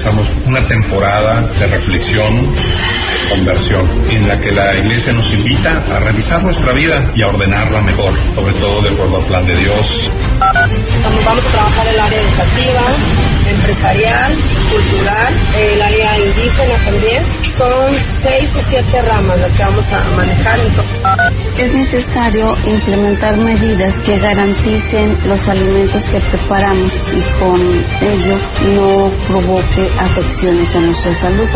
empezamos una temporada de reflexión, conversión, en la que la iglesia nos invita a revisar nuestra vida y a ordenarla mejor, sobre todo de acuerdo al plan de Dios. Vamos a trabajar el área educativa, empresarial, cultural, el área indígena también. Son seis o siete ramas las que vamos a manejar. Es necesario implementar medidas que garanticen los alimentos que preparamos y con ello no provoque afecciones a nuestra salud.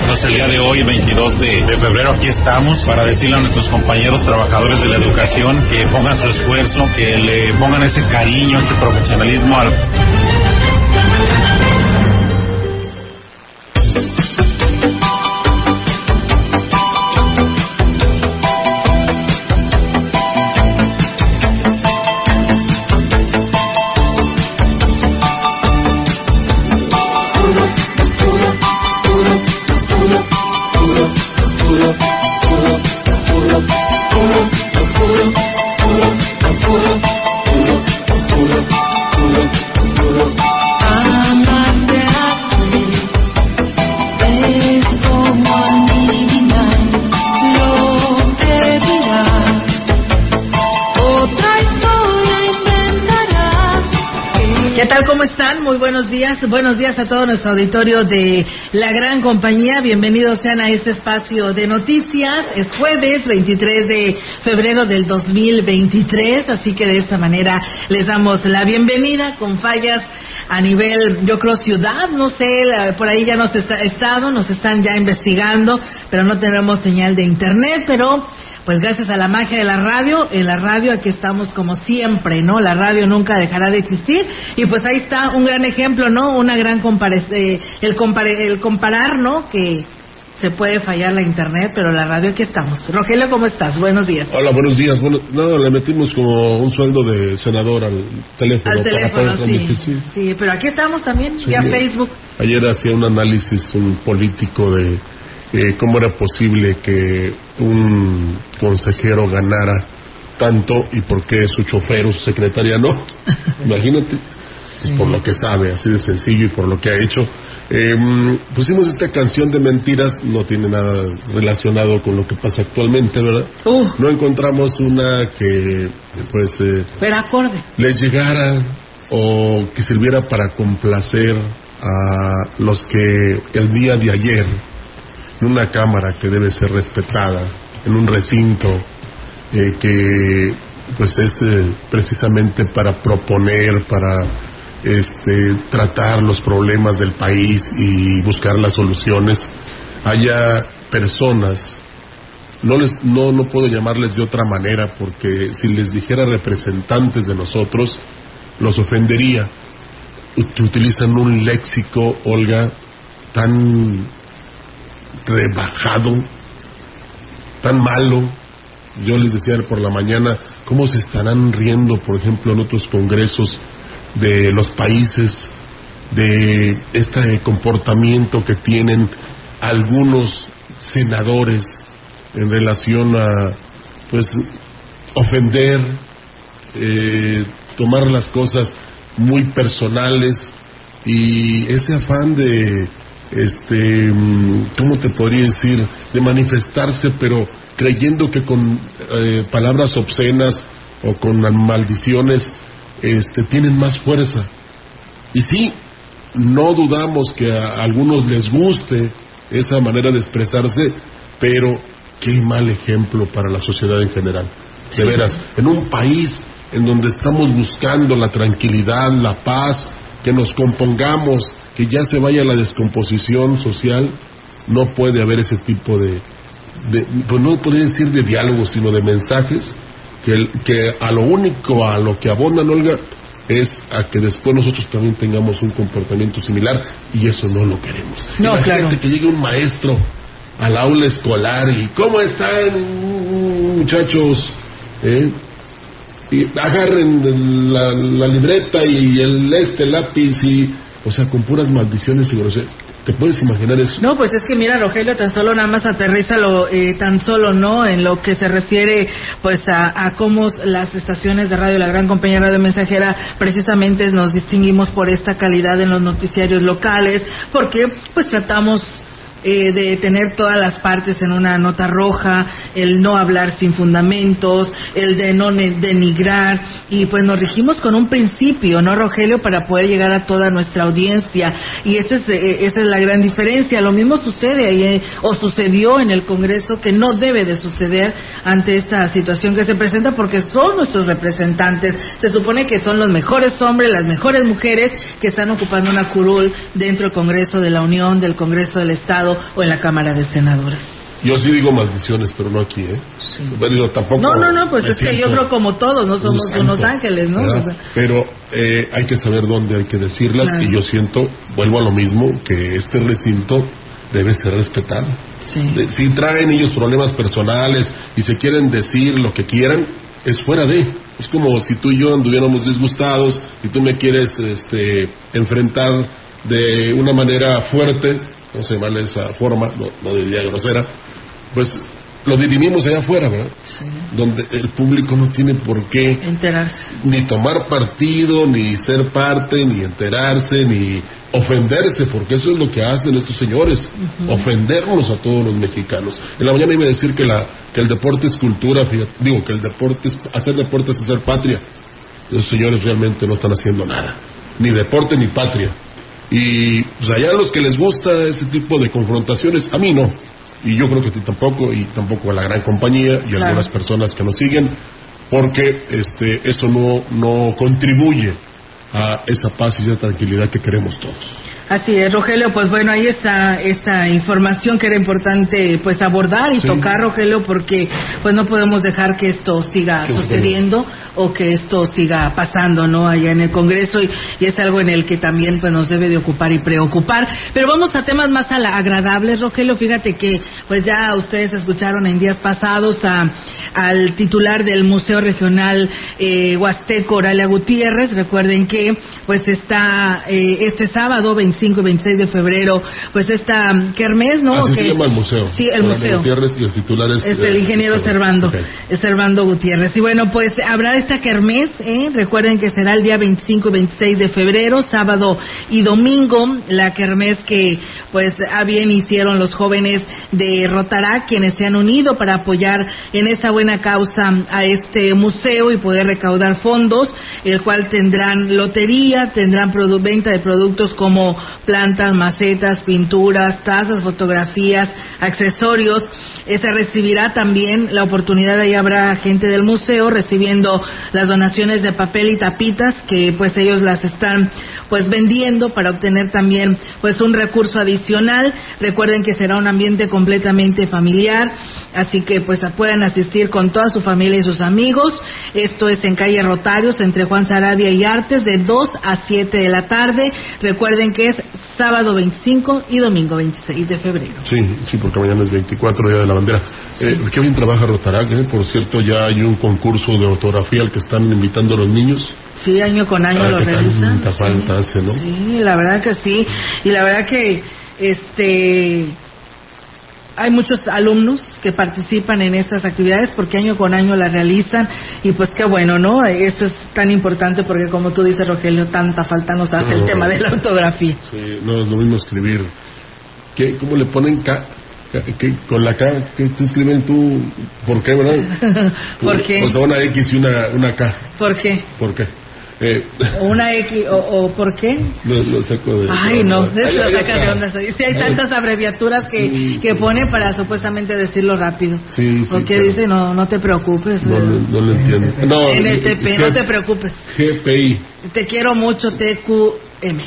Entonces el día de hoy, 22 de, de, febrero, aquí estamos para decirle a nuestros compañeros trabajadores de la educación que pongan su esfuerzo, que le pongan ese cariño, ese profesionalismo al... buenos días, buenos días a todo nuestro auditorio de la gran compañía. Bienvenidos sean a este espacio de noticias. Es jueves 23 de febrero del 2023, así que de esta manera les damos la bienvenida con fallas a nivel, yo creo, ciudad, no sé, por ahí ya nos está estado, nos están ya investigando, pero no tenemos señal de internet, pero pues gracias a la magia de la radio, en la radio aquí estamos como siempre, ¿no? La radio nunca dejará de existir y pues ahí está un gran ejemplo, ¿no? Una gran eh, el, el comparar, ¿no? Que se puede fallar la internet, pero la radio aquí estamos. Rogelio, ¿cómo estás? Buenos días. Hola, buenos días. Bueno, nada, le metimos como un sueldo de senador al teléfono. Al teléfono, sí. sí. pero aquí estamos también, ya Facebook. Ayer hacía un análisis un político de eh, cómo era posible que un consejero ganara tanto y por qué su chofer o su secretaria no. Imagínate, pues por lo que sabe, así de sencillo y por lo que ha hecho. Em, pusimos esta canción de mentiras, no tiene nada relacionado con lo que pasa actualmente, ¿verdad? Uh. No encontramos una que, pues, eh, acorde. les llegara o que sirviera para complacer a los que el día de ayer en una cámara que debe ser respetada, en un recinto eh, que pues es eh, precisamente para proponer, para este, tratar los problemas del país y buscar las soluciones, haya personas, no, les, no, no puedo llamarles de otra manera porque si les dijera representantes de nosotros, los ofendería. Utilizan un léxico, Olga, tan rebajado, tan malo. Yo les decía por la mañana cómo se estarán riendo, por ejemplo, en otros congresos de los países de este comportamiento que tienen algunos senadores en relación a pues ofender eh, tomar las cosas muy personales y ese afán de este, mm, ¿cómo te podría decir? De manifestarse, pero creyendo que con eh, palabras obscenas o con maldiciones este, tienen más fuerza. Y sí, no dudamos que a algunos les guste esa manera de expresarse, pero qué mal ejemplo para la sociedad en general. De veras, en un país en donde estamos buscando la tranquilidad, la paz, que nos compongamos, que ya se vaya la descomposición social, no puede haber ese tipo de, de pues no podría decir de diálogos, sino de mensajes que, que a lo único, a lo que abonan, Olga, es a que después nosotros también tengamos un comportamiento similar y eso no lo queremos. No, Imagínate claro. que llegue un maestro al aula escolar y ¿cómo están muchachos? ¿Eh? Y agarren la, la libreta y el este lápiz y o sea con puras maldiciones y groserías. ¿Te puedes imaginar eso? No, pues es que mira, Rogelio, tan solo nada más aterriza lo, eh, tan solo, ¿no? En lo que se refiere, pues, a, a cómo las estaciones de radio, la gran compañía Radio Mensajera, precisamente nos distinguimos por esta calidad en los noticiarios locales, porque, pues, tratamos eh, de tener todas las partes en una nota roja, el no hablar sin fundamentos, el de no denigrar, y pues nos regimos con un principio, ¿no, Rogelio? Para poder llegar a toda nuestra audiencia, y esa es, eh, esa es la gran diferencia. Lo mismo sucede ahí, eh, o sucedió en el Congreso, que no debe de suceder ante esta situación que se presenta, porque son nuestros representantes. Se supone que son los mejores hombres, las mejores mujeres que están ocupando una curul dentro del Congreso de la Unión, del Congreso del Estado o en la Cámara de Senadores. Yo sí digo maldiciones, pero no aquí, ¿eh? Pero digo, tampoco No, no, no, pues es que yo creo como todos, no somos santo, unos ángeles, ¿no? O sea, Pero eh, hay que saber dónde hay que decirlas Claro. y yo siento, vuelvo a lo mismo, que este recinto debe ser respetado. sí. De- si traen ellos problemas personales y se quieren decir lo que quieran, es fuera de. Es como si tú y yo anduviéramos disgustados y tú me quieres este, enfrentar de una manera fuerte, no sé mal esa forma, no, no diría grosera, pues lo dirimimos allá afuera, ¿verdad? Sí. Donde el público no tiene por qué Enterarse. ni tomar partido, ni ser parte, ni enterarse, ni ofenderse, porque eso es lo que hacen estos señores, ofendernos a todos los mexicanos. En la mañana iba a decir que, la, que el deporte es cultura, fíjate, digo que el deporte es, hacer deporte es hacer patria. Los señores realmente no están haciendo nada, ni deporte ni patria. Y pues allá a los que les gusta ese tipo de confrontaciones, a mí no. Y yo creo que a ti tampoco, y tampoco a la gran compañía y a Claro. algunas personas que nos siguen, porque este, eso no, no contribuye a esa paz y esa tranquilidad que queremos todos. Así es, Rogelio, pues bueno, ahí está esta información que era importante pues abordar y Sí. tocar, Rogelio, porque pues no podemos dejar que esto siga sucediendo o que esto siga pasando, ¿no? Allá en el Congreso y, y es algo en el que también pues nos debe de ocupar y preocupar. Pero vamos a temas más ala- agradables, Rogelio, fíjate que pues ya ustedes escucharon en días pasados a, al titular del Museo Regional eh, Huasteco, Oralia Gutiérrez, recuerden que pues está eh, este sábado 25 y 26 de febrero, pues esta mm, kermés, ¿no? Así se llama el museo. Sí, el Orlando museo. Gutiérrez y el titular es... Es el eh, ingeniero Servando. Servando, Ok. es Servando Gutiérrez. Y bueno, pues habrá esta kermés, ¿eh? recuerden que será el día 25 y 26 de febrero, sábado y domingo, la kermés que pues a bien hicieron los jóvenes de Rotará, quienes se han unido para apoyar en esa buena causa a este museo y poder recaudar fondos, el cual tendrán lotería, tendrán venta de productos como plantas, macetas, pinturas, tazas, fotografías, accesorios. Eh, se recibirá también la oportunidad, ahí habrá gente del museo recibiendo las donaciones de papel y tapitas que pues ellos las están pues vendiendo para obtener también pues un recurso adicional. Recuerden que será un ambiente completamente familiar, así que pues pueden asistir con toda su familia y sus amigos. Esto es en calle Rotarios entre Juan Sarabia y Artes de 2 a 7 de la tarde. Recuerden que es sábado 25 y domingo 26 de febrero. Sí, sí, porque mañana es 24, Día de la Bandera. Eh, qué bien trabaja Rotarac, ¿eh? Por cierto, ya hay un concurso de ortografía al que están invitando a los niños. Sí, año con año Ah, lo realizan. sí. falta hace, ¿no? Sí, la verdad que sí. Y la verdad que este hay muchos alumnos que participan en estas actividades porque año con año las realizan y pues qué bueno, ¿no? Eso es tan importante porque como tú dices, Rogelio, tanta falta nos hace el tema de la ortografía. Sí, no es lo mismo escribir. ¿Qué, ¿Cómo le ponen K? ¿Qué- con la K, ¿qué te escriben tú? ¿Por qué, verdad? ¿Por qué? O sea, una X y una, una K. ¿Por qué? ¿Por qué? Eh, ¿Una X o, por qué? Lo, saco de... Ay, no, de onda. Sí, hay tantas abreviaturas que, que pone para supuestamente decirlo rápido. Sí, sí. Porque dice, no, no te preocupes. No, no, lo entiendo. No, NTP, no te preocupes. GPI. Te quiero mucho, TQ. M.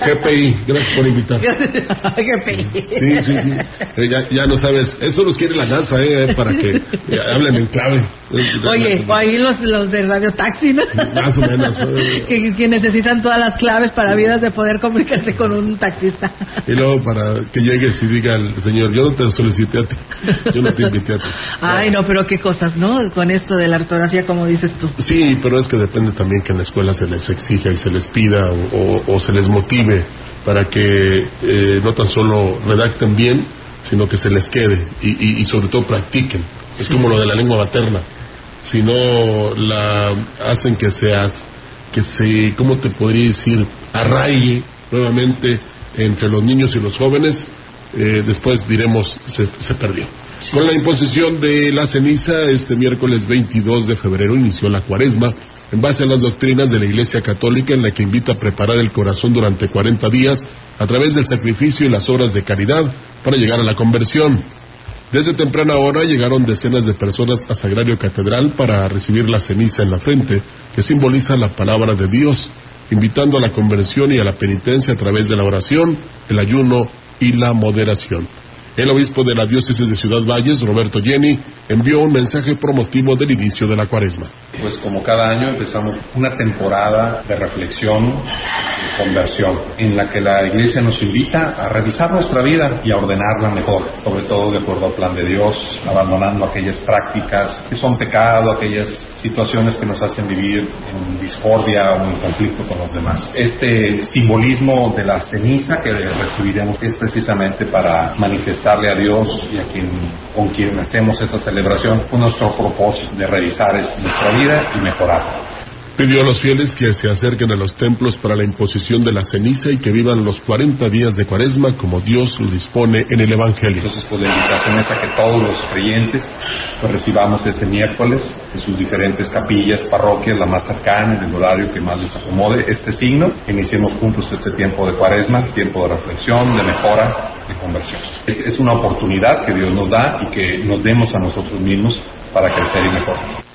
GPI, gracias por invitar. GPI. Sí, sí, sí. Eh, ya, ya no sabes, eso los quiere la NASA, eh, para que hablen en clave. Oye, o ahí los, los de Radio Taxi, ¿no? Más o menos. que, que, necesitan todas las claves para vidas de poder comunicarse con un taxista. Y luego para que llegues y diga el señor, yo no te solicité a ti, yo no te invité a ti. Ay, no, pero qué cosas, ¿no? Con esto de la ortografía, como dices tú. Sí, pero es que depende también que en la escuela se les exija se les pida o, se les motive para que eh, no tan solo redacten bien, sino que se les quede y, sobre todo practiquen. Es como lo de la lengua materna. Si no la hacen que seas, que se, ¿cómo te podría decir? Arraigue nuevamente entre los niños y los jóvenes, eh, después diremos se, se perdió. Con la imposición de la ceniza, este miércoles 22 de febrero inició la cuaresma en base a las doctrinas de la Iglesia Católica en la que invita a preparar el corazón durante 40 días a través del sacrificio y las obras de caridad para llegar a la conversión. Desde temprana hora llegaron decenas de personas a Sagrario Catedral para recibir la ceniza en la frente, que simboliza la palabra de Dios, invitando a la conversión y a la penitencia a través de la oración, el ayuno y la moderación. El obispo de la diócesis de Ciudad Valles, Roberto Jenny, envió un mensaje promotivo del inicio de la cuaresma. Pues como cada año empezamos una temporada de reflexión y conversión en la que la iglesia nos invita a revisar nuestra vida y a ordenarla mejor, sobre todo de acuerdo al plan de Dios, abandonando aquellas prácticas que son pecado, aquellas situaciones que nos hacen vivir en discordia o en conflicto con los demás. Este simbolismo de la ceniza que recibiremos es precisamente para manifestarle a Dios y a quien con quien hacemos esa celebración con nuestro propósito de revisar nuestra vida y mejorarla. Pidió a los fieles que se acerquen a los templos para la imposición de la ceniza y que vivan los 40 días de cuaresma como Dios lo dispone en el Evangelio. Entonces, pues la invitación es a que todos los creyentes pues, recibamos ese miércoles en sus diferentes capillas, parroquias, la más cercana, en el horario que más les acomode, este signo. Iniciemos juntos este tiempo de cuaresma, tiempo de reflexión, de mejora, conversión. es una oportunidad que Dios nos da y que nos demos a nosotros mismos para crecer y mejorar.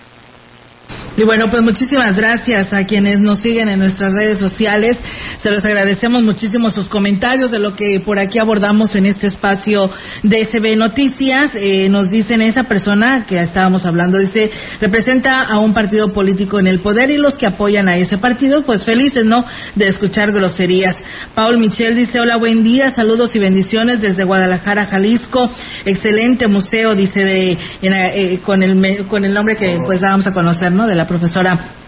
Y bueno, pues muchísimas gracias a quienes nos siguen en nuestras redes sociales. Se los agradecemos muchísimo sus comentarios de lo que por aquí abordamos en este espacio de SB Noticias. Eh, nos dicen esa persona que estábamos hablando, dice, representa a un partido político en el poder y los que apoyan a ese partido, pues felices, ¿no?, de escuchar groserías. Paul Michel dice, hola, buen día, saludos y bendiciones desde Guadalajara, Jalisco. Excelente museo, dice, de, eh, con, el, con el nombre que pues vamos a conocer, ¿no?, de la profesora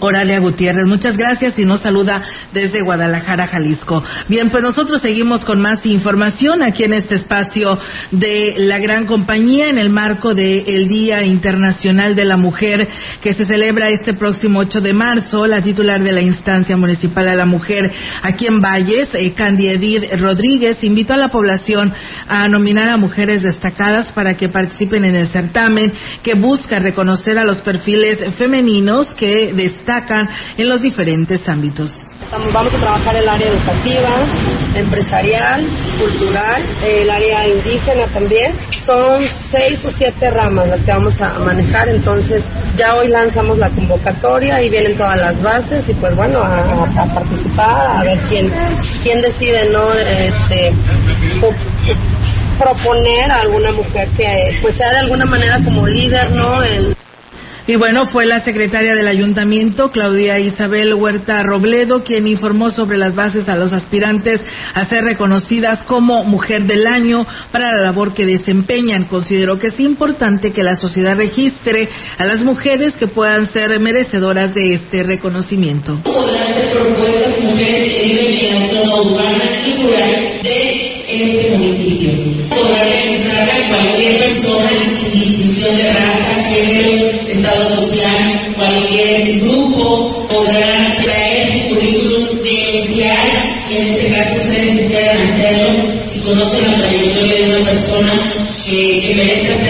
Oralia Gutiérrez, muchas gracias y nos saluda desde Guadalajara, Jalisco. Bien, pues nosotros seguimos con más información aquí en este espacio de la gran compañía en el marco del Día Internacional de la Mujer que se celebra este próximo 8 de marzo. La titular de la instancia municipal de la mujer aquí en Valles, eh, Candy Edith Rodríguez, invitó a la población a nominar a mujeres destacadas para que participen en el certamen que busca reconocer a los perfiles femeninos que destacan en los diferentes ámbitos. Vamos a trabajar el área educativa, empresarial, cultural, el área indígena también. Son seis o siete ramas las que vamos a manejar, entonces ya hoy lanzamos la convocatoria y vienen todas las bases y pues bueno, a, participar, a ver quién, quién decide, ¿no? Este, proponer a alguna mujer que pues sea de alguna manera como líder, ¿no? El, y bueno, fue la secretaria del ayuntamiento, Claudia Isabel Huerta Robledo, quien informó sobre las bases a los aspirantes a ser reconocidas como Mujer del Año para la labor que desempeñan. Consideró que es importante que la sociedad registre a las mujeres que puedan ser merecedoras de este reconocimiento. Este municipio. Podrá registrarla cualquier persona sin distinción de raza, género, estado social, cualquier grupo podrá traer su currículum denunciar, y en este caso ustedes necesitan hacerlo si conocen la trayectoria de una persona que, que merezca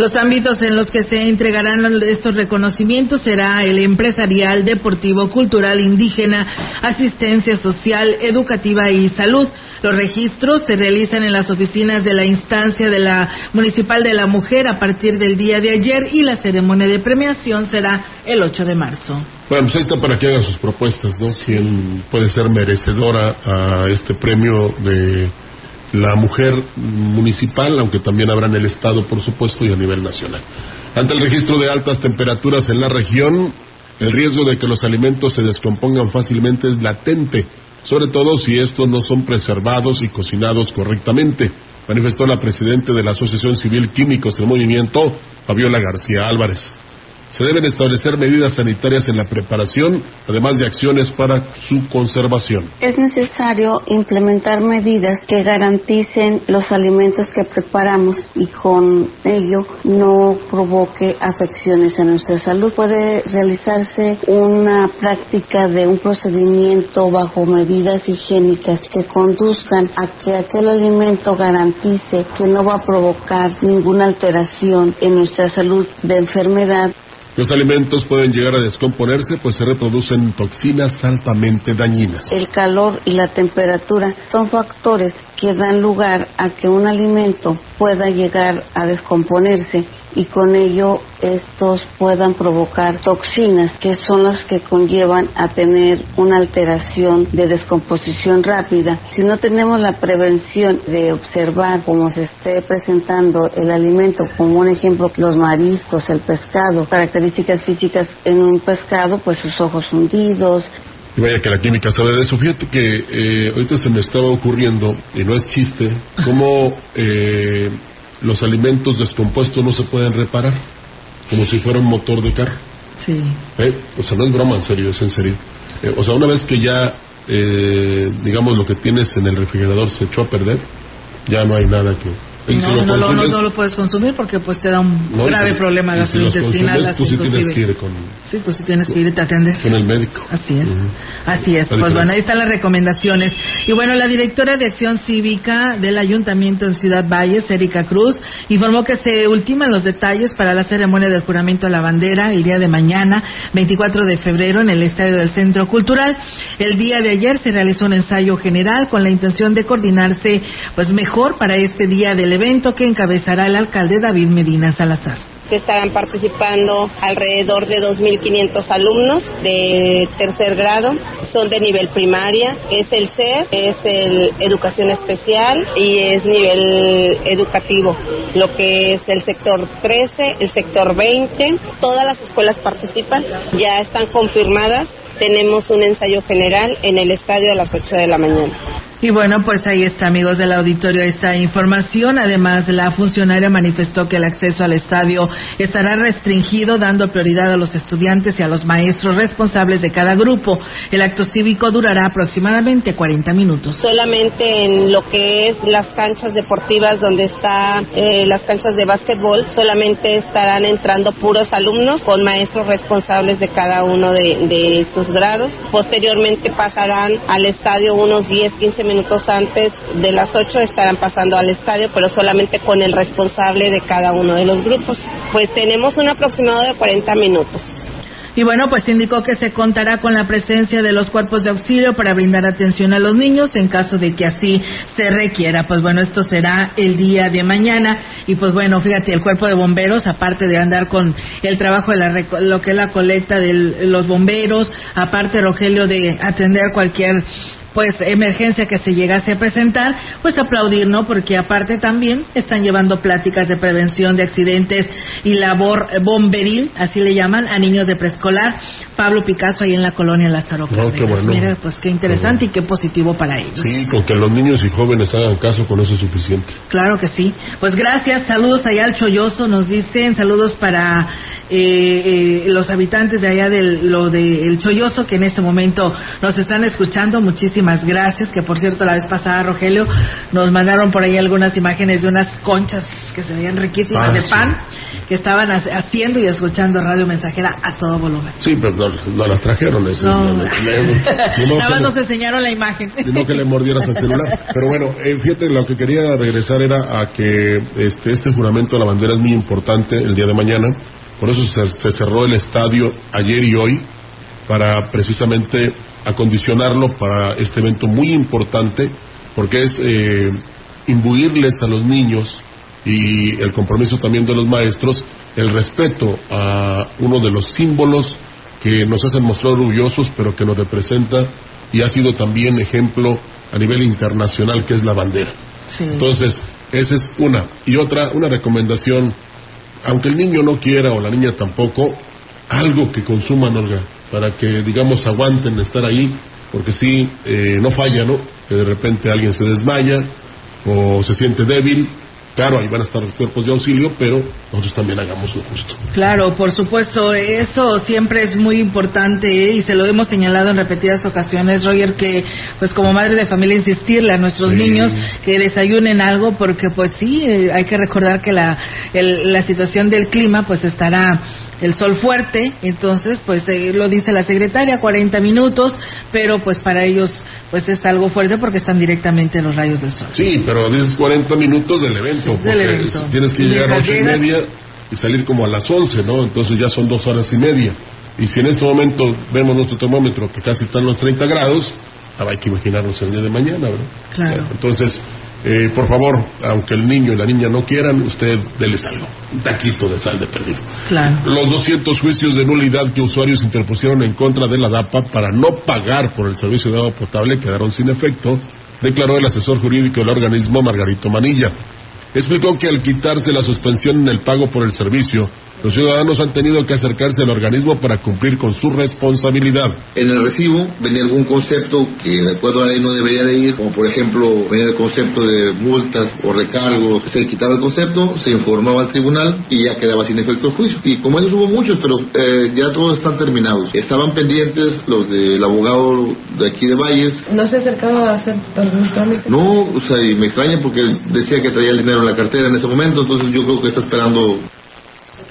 Los ámbitos en los que se entregarán estos reconocimientos será el empresarial, deportivo, cultural, indígena, asistencia social, educativa y salud. Los registros se realizan en las oficinas de la instancia de la Municipal de la Mujer a partir del día de ayer y la ceremonia de premiación será el 8 de marzo. Bueno, pues ahí está para que haga sus propuestas, ¿no? ¿Quién puede ser merecedora a este premio de la mujer municipal, aunque también habrá en el Estado, por supuesto, y a nivel nacional. Ante el registro de altas temperaturas en la región, el riesgo de que los alimentos se descompongan fácilmente es latente, sobre todo si estos no son preservados y cocinados correctamente, manifestó la presidenta de la Asociación Civil Químicos del Movimiento, Fabiola García Álvarez. Se deben establecer medidas sanitarias en la preparación, además de acciones para su conservación. Es necesario implementar medidas que garanticen los alimentos que preparamos y con ello no provoque afecciones a nuestra salud. Puede realizarse una práctica de un procedimiento bajo medidas higiénicas que conduzcan a que aquel alimento garantice que no va a provocar ninguna alteración en nuestra salud de enfermedad los alimentos pueden llegar a descomponerse pues se reproducen toxinas altamente dañinas. El calor y la temperatura son factores que dan lugar a que un alimento pueda llegar a descomponerse y con ello estos puedan provocar toxinas que son las que conllevan a tener una alteración de descomposición rápida. Si no tenemos la prevención de observar cómo se esté presentando el alimento, como un ejemplo los mariscos, el pescado, características físicas en un pescado, pues sus ojos hundidos, vaya que la química sabe de eso. Fíjate que eh, ahorita se me estaba ocurriendo, y no es chiste, cómo eh, los alimentos descompuestos no se pueden reparar, como si fuera un motor de carro. Sí. ¿Eh? O sea, no es broma, en serio, es en serio. Eh, o sea, una vez que ya, eh, digamos, lo que tienes en el refrigerador se echó a perder, ya no hay nada que, no, no, lo, no, lo puedes consumir porque pues te da un grave problema gastrointestinal. tú sí tienes que ir con... Sí, tú sí tienes que ir a atender. Con el médico. Así es. Así es. Pues bueno, ahí están las recomendaciones. Y bueno, la directora de Acción Cívica del Ayuntamiento en Ciudad Valles, Erika Cruz, informó que se ultiman los detalles para la ceremonia del juramento a la bandera el día de mañana, 24 de febrero, en el Estadio del Centro Cultural. El día de ayer se realizó un ensayo general con la intención de coordinarse pues mejor para este día del evento que encabezará el alcalde David Medina Salazar. Que estarán participando alrededor de 2.500 alumnos de tercer grado, son de nivel primaria, es el CER, es el educación especial y es nivel educativo, lo que es el sector 13, el sector 20, todas las escuelas participan, ya están confirmadas, tenemos un ensayo general en el estadio a las 8 de la mañana. Y bueno, pues ahí está, amigos del auditorio, esta información. Además, la funcionaria manifestó que el acceso al estadio estará restringido, dando prioridad a los estudiantes y a los maestros responsables de cada grupo. El acto cívico durará aproximadamente 40 minutos. Solamente en lo que es las canchas deportivas, donde están eh, las canchas de básquetbol, solamente estarán entrando puros alumnos con maestros responsables de cada uno de, de sus grados. Posteriormente pasarán al estadio unos 10, 15 minutos minutos antes de las 8 estarán pasando al estadio, pero solamente con el responsable de cada uno de los grupos. Pues tenemos un aproximado de 40 minutos. Y bueno, pues indicó que se contará con la presencia de los cuerpos de auxilio para brindar atención a los niños en caso de que así se requiera. Pues bueno, esto será el día de mañana. Y pues bueno, fíjate, el cuerpo de bomberos, aparte de andar con el trabajo de la, lo que es la colecta de los bomberos, aparte, Rogelio, de atender cualquier pues emergencia que se llegase a presentar, pues aplaudir, ¿no? Porque aparte también están llevando pláticas de prevención de accidentes y labor bomberil, así le llaman, a niños de preescolar. Pablo Picasso ahí en la colonia Lázaro no, qué bueno. Mira, pues qué interesante y qué positivo para ellos. Sí, con que los niños y jóvenes hagan caso con eso es suficiente. Claro que sí. Pues gracias, saludos allá al Cholloso, nos dicen, saludos para eh, los habitantes de allá del lo de El Cholloso que en este momento nos están escuchando. Muchísimas gracias. Que por cierto, la vez pasada, Rogelio, nos mandaron por ahí algunas imágenes de unas conchas que se veían riquísimas Ah, de sí. pan que estaban ha- haciendo y escuchando radio mensajera a todo volumen. Sí, pero no, las trajeron. esas, No. Nada más nos enseñaron la imagen. que le mordieras celular. Pero bueno, eh, fíjate, lo que quería regresar era a que este, este juramento a la bandera es muy importante el día de mañana. Por eso se, se cerró el estadio ayer y hoy para precisamente acondicionarlo para este evento muy importante, porque es eh, imbuirles a los niños y el compromiso también de los maestros el respeto a uno de los símbolos que nos hacen mostrar orgullosos, pero que nos representa y ha sido también ejemplo a nivel internacional, que es la bandera. Sí. Entonces, esa es una. Y otra, una recomendación, aunque el niño no quiera o la niña tampoco, algo que consuman, Olga, para que, digamos, aguanten estar ahí, porque sí, eh, no falla, ¿no? Que de repente alguien se desmaya o se siente débil. Claro, ahí van a estar los cuerpos de auxilio, pero nosotros también hagamos lo justo. Claro, por supuesto, eso siempre es muy importante ¿eh? y se lo hemos señalado en repetidas ocasiones, Roger, que pues como madre de familia insistirle a nuestros Sí. niños que desayunen algo porque pues sí, eh, hay que recordar que la, el- la situación del clima pues estará el sol fuerte, entonces pues eh, lo dice la secretaria, 40 minutos, pero pues para ellos pues es algo fuerte porque están directamente en los rayos del sol. Sí, pero dices 40 minutos del evento, del porque evento. tienes que Y llegar a mientras ocho y llegas- media y salir como a las 11, ¿no? Entonces ya son dos horas y media. Y si en este momento vemos nuestro termómetro que casi está en los 30 grados, ahora hay que imaginarnos el día de mañana, ¿verdad? Claro. Entonces, eh, por favor, aunque el niño y la niña no quieran, usted déles algo, un taquito de sal de perdido. Claro. Los 200 juicios de nulidad que usuarios interpusieron en contra de la DAPA para no pagar por el servicio de agua potable quedaron sin efecto, declaró el asesor jurídico del organismo Margarito Manilla. Explicó que al quitarse la suspensión en el pago por el servicio, los ciudadanos han tenido que acercarse al organismo para cumplir con su responsabilidad. En el recibo venía algún concepto que de acuerdo a la ley no debería de ir, como por ejemplo venía el concepto de multas o recargos, se quitaba el concepto, se informaba al tribunal y ya quedaba sin efecto el juicio. Y como esos hubo muchos, pero eh, ya todos están terminados. Estaban pendientes los del abogado de aquí de Valles. ¿No se acercaba a hacer algún trámite? No, o sea, y me extraña porque decía que traía el dinero en la cartera en ese momento, entonces yo creo que está esperando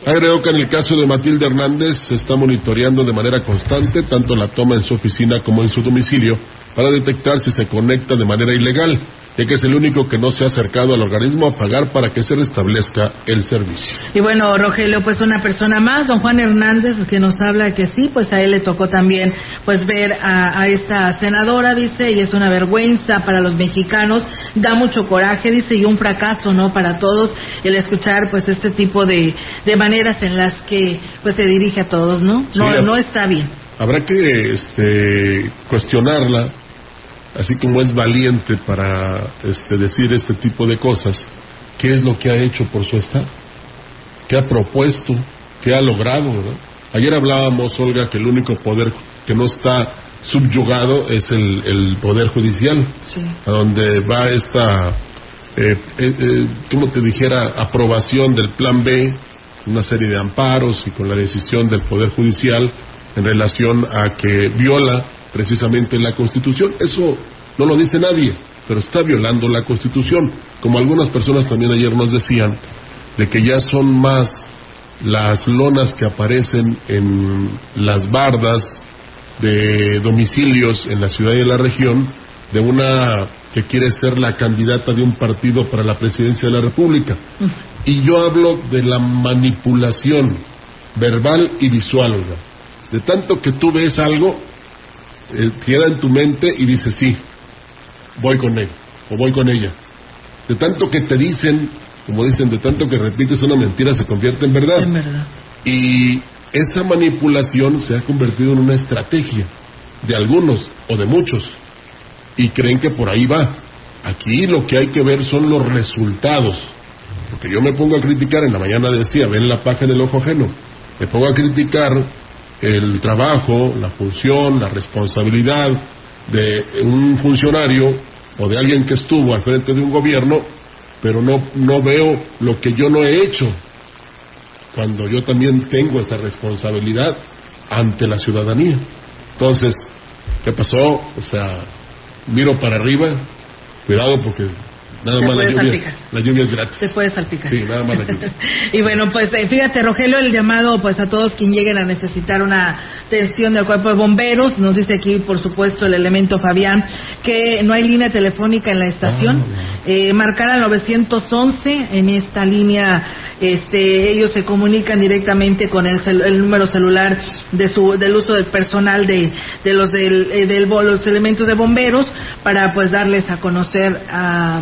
Agregó que en el caso de Matilde Hernández se está monitoreando de manera constante tanto la toma en su oficina como en su domicilio para detectar si se conecta de manera ilegal, ya que es el único que no se ha acercado al organismo a pagar para que se restablezca el servicio. Y bueno, Rogelio, pues una persona más, don Juan Hernández, que nos habla que sí, pues a él le tocó también pues ver a, a esta senadora, dice, y es una vergüenza para los mexicanos, da mucho coraje, dice, y un fracaso, ¿no? Para todos el escuchar pues este tipo de, de maneras en las que pues se dirige a todos, ¿no? No, Sí, no está bien. Habrá que este, cuestionarla, así como es valiente para este, decir este tipo de cosas, qué es lo que ha hecho por su Estado, qué ha propuesto, qué ha logrado. ¿verdad? Ayer hablábamos, Olga, que el único poder que no está subyugado es el, el poder judicial, Sí. a donde va esta, eh, eh, eh, como te dijera, aprobación del plan B, una serie de amparos y con la decisión del Poder Judicial en relación a que viola precisamente la Constitución. Eso no lo dice nadie, pero está violando la Constitución. Como algunas personas también ayer nos decían, de que ya son más las lonas que aparecen en las bardas de domicilios en la ciudad y en la región de una que quiere ser la candidata de un partido para la presidencia de la República. Y yo hablo de la manipulación verbal y visual. De tanto que tú ves algo, eh, queda en tu mente y dices, sí, voy con él o voy con ella. De tanto que te dicen, como dicen, de tanto que repites una mentira, se convierte en verdad. En verdad. Y esa manipulación se ha convertido en una estrategia de algunos o de muchos y creen que por ahí va. Aquí lo que hay que ver son los resultados. Porque yo me pongo a criticar, en la mañana decía, ven la paja del ojo ajeno. Me pongo a criticar el trabajo, la función, la responsabilidad de un funcionario o de alguien que estuvo al frente de un gobierno, pero no, no veo lo que yo no he hecho. cuando yo también tengo esa responsabilidad ante la ciudadanía. Entonces, ¿qué pasó? O sea, miro para arriba, cuidado porque nada Se más la lluvia, salpicar. la lluvia es gratis. Se puede salpicar. Sí, nada más la lluvia. y bueno, pues eh, fíjate, Rogelio, el llamado pues a todos quien lleguen a necesitar una atención del cuerpo de bomberos. Nos dice aquí, por supuesto, el elemento Fabián, que no hay línea telefónica en la estación. Eh, marcar al 911 en esta línea. Este, ellos se comunican directamente con el, cel- el número celular de su, del uso del personal de, de los del, eh, del los elementos de bomberos para pues darles a conocer a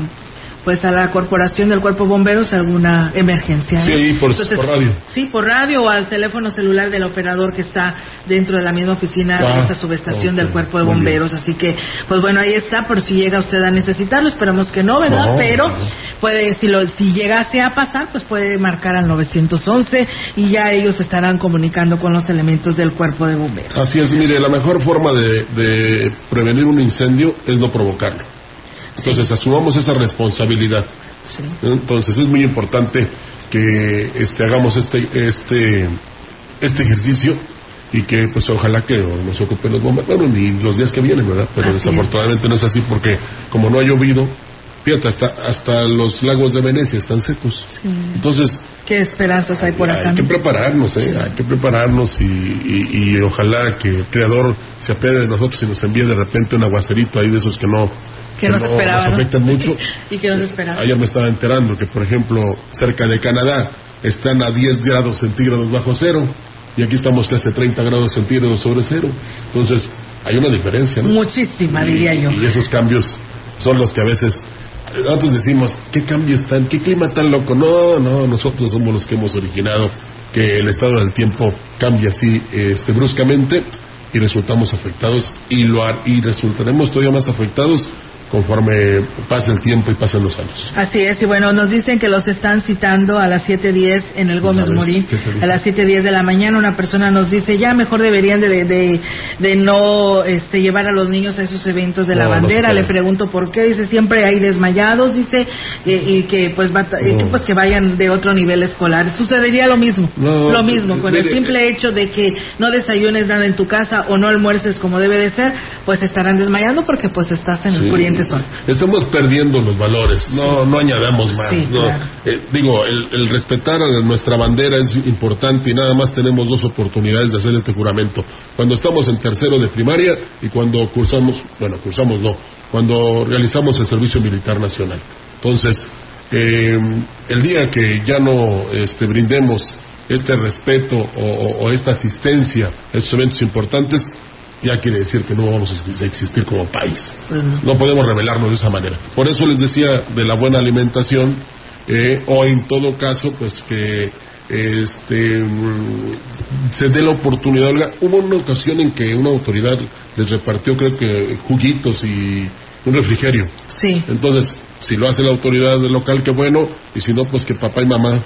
pues a la corporación del cuerpo bomberos alguna emergencia. Sí, por- por radio. Sí, por radio o al teléfono celular del operador que está dentro de la misma oficina de Ah, esta subestación del cuerpo de bomberos. Así que, pues bueno, ahí está, por si llega usted a necesitarlo. Esperamos que no, ¿verdad? No, Pero puede, si lo, si llegase a pasar, pues puede marcar al 911 y ya ellos estarán comunicando con los elementos del cuerpo de bomberos. Así es, mire, la mejor forma de, de prevenir un incendio es no provocarlo. Entonces, asumamos esa responsabilidad. Sí. Entonces, es muy importante que este, hagamos este, este, este ejercicio y que, pues, ojalá que nos ocupen los bomberos. Bueno, ni los días que vienen, ¿verdad? Pero Así es. desafortunadamente no es así porque, como no ha llovido, fíjate, hasta, hasta los lagos de Venecia están secos. Sí. Entonces, ¿Qué esperanzas hay por acá? hay que no? prepararnos, ¿eh? hay que prepararnos y, y- y ojalá que el Creador se apiade de nosotros y nos envíe de repente un aguacerito ahí de esos que no, Que nos esperaba, nos ¿no? afectan mucho. y que nos esperaba. Ayer me estaba enterando que, por ejemplo, cerca de Canadá están a 10 grados centígrados bajo cero y aquí estamos casi a 30 grados centígrados sobre cero. Entonces, hay una diferencia, ¿no? Muchísima, diría yo. Y esos cambios son los que a veces nosotros decimos, ¿qué cambios tan, qué clima tan loco? No, no, nosotros somos los que hemos originado que el estado del tiempo cambie así este, bruscamente y resultamos afectados y, lo, y resultaremos todavía más afectados conforme pase el tiempo y pasen los años. Así es, y bueno, nos dicen que los están citando a las 7.10 en el Gómez Morín, a las 7.10 de la mañana. Una persona nos dice, ya mejor deberían de, de, de no este, llevar a los niños a esos eventos de la No, bandera. Le pregunto por qué, dice, siempre hay desmayados, dice, y, y que pues va- y que, pues que vayan de otro nivel escolar. Sucedería lo mismo, lo mismo, con el simple hecho de que no desayunes nada en tu casa o no almuerces como debe de ser, pues estarán desmayando porque pues estás en el Sí. Estamos perdiendo los valores, no, no añadamos más. Sí, no. claro. Eh, digo, el, el respetar a nuestra bandera es importante y nada más tenemos dos oportunidades de hacer este juramento. Cuando estamos en tercero de primaria y cuando cursamos, bueno, cursamos no, cuando realizamos el servicio militar nacional. Entonces, eh, el día que ya no este, brindemos este respeto o, o- o esta asistencia a estos eventos importantes, ya quiere decir que no vamos a existir como país. Pues no. Podemos revelarnos de esa manera. Por eso les decía de la buena alimentación, eh, o en todo caso, pues que este, se dé la oportunidad. Oiga, hubo una ocasión en que una autoridad les repartió, creo que, juguitos y un refrigerio. Sí. Entonces, si lo hace la autoridad del local, qué bueno, y si no, pues que papá y mamá eh,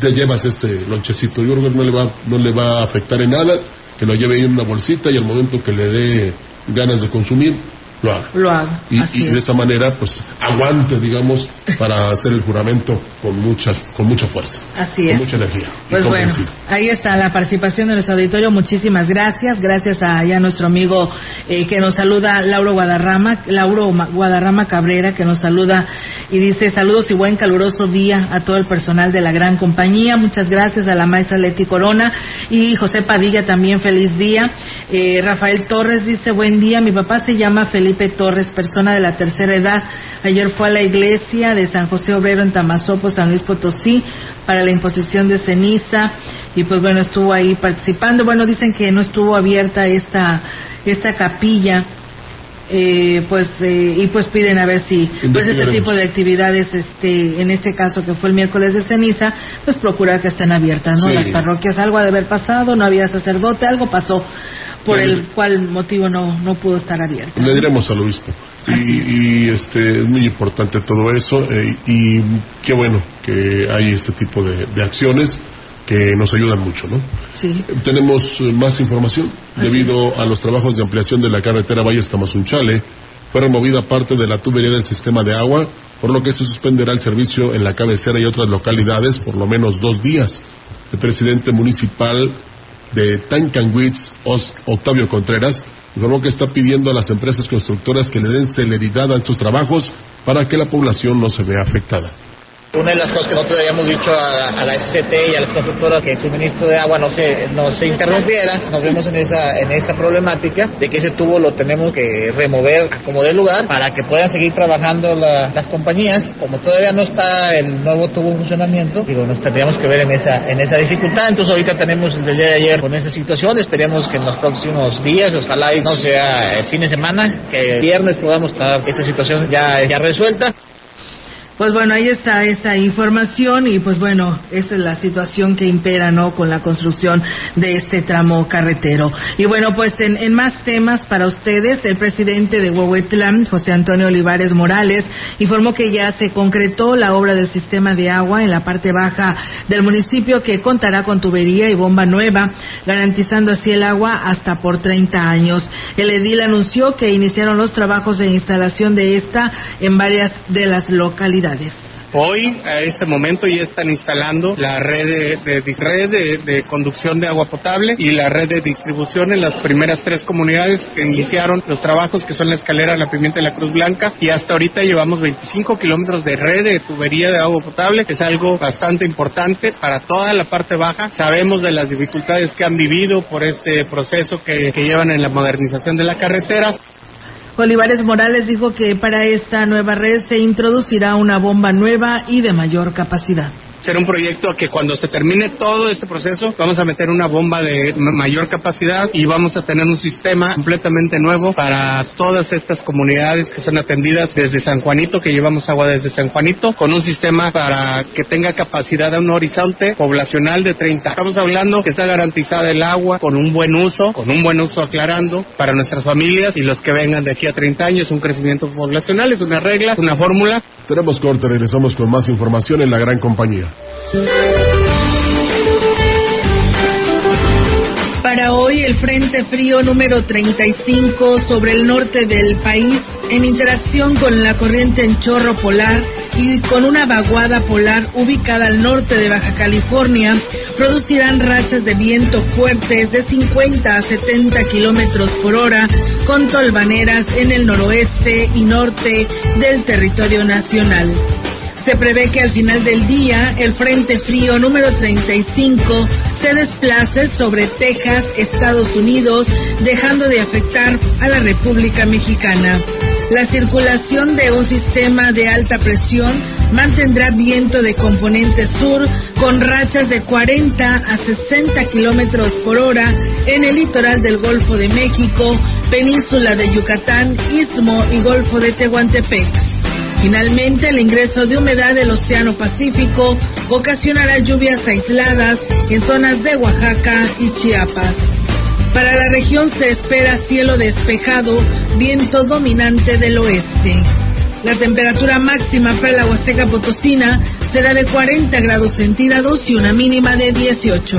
te llevas este lonchecito. Yo creo que no le va, no le va a afectar en nada, que lo lleve en una bolsita y al momento que le dé ganas de consumir, lo haga. Lo. Y, Así y es. de esa manera, pues, aguante, digamos, para hacer el juramento con muchas, con mucha fuerza, Así con es. mucha energía. Pues bueno, ahí está la participación de nuestro auditorio. Muchísimas gracias. Gracias a ya nuestro amigo eh, que nos saluda, Lauro Guadarrama, Lauro Ma- Guadarrama Cabrera, que nos saluda y dice saludos y buen caluroso día a todo el personal de la gran compañía. Muchas gracias a la maestra Leti Corona y José Padilla también feliz día. Eh, Rafael Torres dice buen día. Mi papá se llama Felipe Torres, persona de la tercera edad. Ayer fue a la iglesia de San José Obrero en Tamazopo, San Luis Potosí, para la imposición de ceniza. Y pues bueno estuvo ahí participando. Bueno dicen que no estuvo abierta esta esta capilla. Eh, pues eh, y pues piden a ver si pues este tipo de actividades este en este caso que fue el miércoles de ceniza pues procurar que estén abiertas no Sí. las parroquias algo ha de haber pasado no había sacerdote algo pasó por el cual motivo no no pudo estar abierta Le diremos al obispo. Y, y, este, es muy importante todo eso eh, y qué bueno que hay este tipo de, de acciones que nos ayudan mucho, ¿no? sí Tenemos eh, más información. Así Debido a los trabajos de ampliación de la carretera Valles Tamazunchale, fue removida parte de la tubería del sistema de agua por lo que se suspenderá el servicio en la cabecera y otras localidades por lo menos dos días. El presidente municipal de Tancanwitz, Octavio Contreras, informó que está pidiendo a las empresas constructoras que le den celeridad a sus trabajos para que la población no se vea afectada. Una de las cosas que nosotros habíamos dicho a, la SCT y a las constructoras que el suministro de agua no se, no se interrumpiera, nos vemos en esa, en esa problemática de que ese tubo lo tenemos que remover como de lugar para que puedan seguir trabajando las compañías. Como todavía no está el nuevo tubo en funcionamiento, digo, nos tendríamos que ver en esa, en esa dificultad. Entonces ahorita tenemos el día de ayer con esa situación, esperemos que en los próximos días, ojalá y no sea el fin de semana, que el viernes podamos estar esta situación ya, ya resuelta. Pues bueno, ahí está esa información y pues bueno, esa es la situación que impera, ¿no? Con la construcción de este tramo carretero. Y bueno, pues en, más temas para ustedes, el presidente de Huehuetlán, José Antonio Olivares Morales, informó que ya se concretó la obra del sistema de agua en la parte baja del municipio que contará con tubería y bomba nueva, garantizando así el agua hasta por 30 años. El edil anunció que iniciaron los trabajos de instalación de esta en varias de las localidades. Hoy, a este momento, ya están instalando la red de, de, conducción de agua potable y la red de distribución en las primeras tres comunidades que iniciaron los trabajos, que son la escalera, la pimienta y la Cruz Blanca. Y hasta ahorita llevamos 25 kilómetros de red de tubería de agua potable, que es algo bastante importante para toda la parte baja. Sabemos de las dificultades que han vivido por este proceso que llevan en la modernización de la carretera. Olivares Morales dijo que para esta nueva red se introducirá una bomba nueva y de mayor capacidad será un proyecto que cuando se termine todo este proceso vamos a meter una bomba de mayor capacidad y vamos a tener un sistema completamente nuevo para todas estas comunidades que son atendidas desde San Juanito, que llevamos agua desde San Juanito, con un sistema para que tenga capacidad a un horizonte poblacional de 30. Estamos hablando que está garantizada el agua con un buen uso, con un buen uso aclarando para nuestras familias y los que vengan de aquí a 30 años, un crecimiento poblacional, es una regla, una fórmula. Tenemos corte, regresamos con más información en la gran compañía. Para hoy, el Frente Frío número 35 sobre el norte del país, en interacción con la corriente en chorro polar y con una vaguada polar ubicada al norte de Baja California, producirán rachas de viento fuertes de 50 a 70 kilómetros por hora con tolvaneras en el noroeste y norte del territorio nacional. Se prevé que al final del día el Frente Frío número 35 se desplace sobre Texas, Estados Unidos, dejando de afectar a la República Mexicana. La circulación de un sistema de alta presión mantendrá viento de componente sur con rachas de 40 a 60 kilómetros por hora en el litoral del Golfo de México, península de Yucatán, Istmo y Golfo de Tehuantepec. Finalmente, el ingreso de humedad del Océano Pacífico ocasionará lluvias aisladas en zonas de Oaxaca y Chiapas. Para la región se espera cielo despejado, viento dominante del oeste. La temperatura máxima para la Huasteca Potosina será de 40 grados centígrados y una mínima de 18.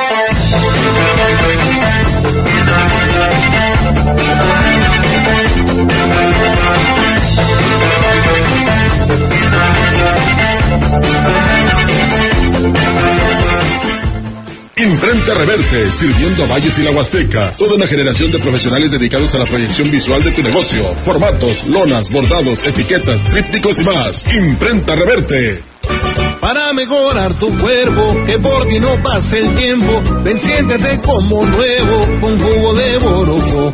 Imprenta Reverte, sirviendo a Valles y la Huasteca. Toda una generación de profesionales dedicados a la proyección visual de tu negocio. Formatos, lonas, bordados, etiquetas, trípticos y más. Imprenta Reverte. Para mejorar tu cuerpo, que por ti no pase el tiempo, ven como nuevo con jugo de boroco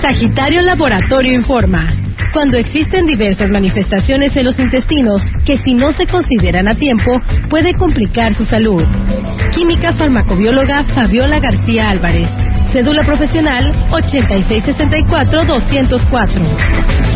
Sagitario Laboratorio informa. Cuando existen diversas manifestaciones en los intestinos que si no se consideran a tiempo puede complicar su salud. Química farmacobióloga Fabiola García Álvarez. Cédula profesional 8664-204.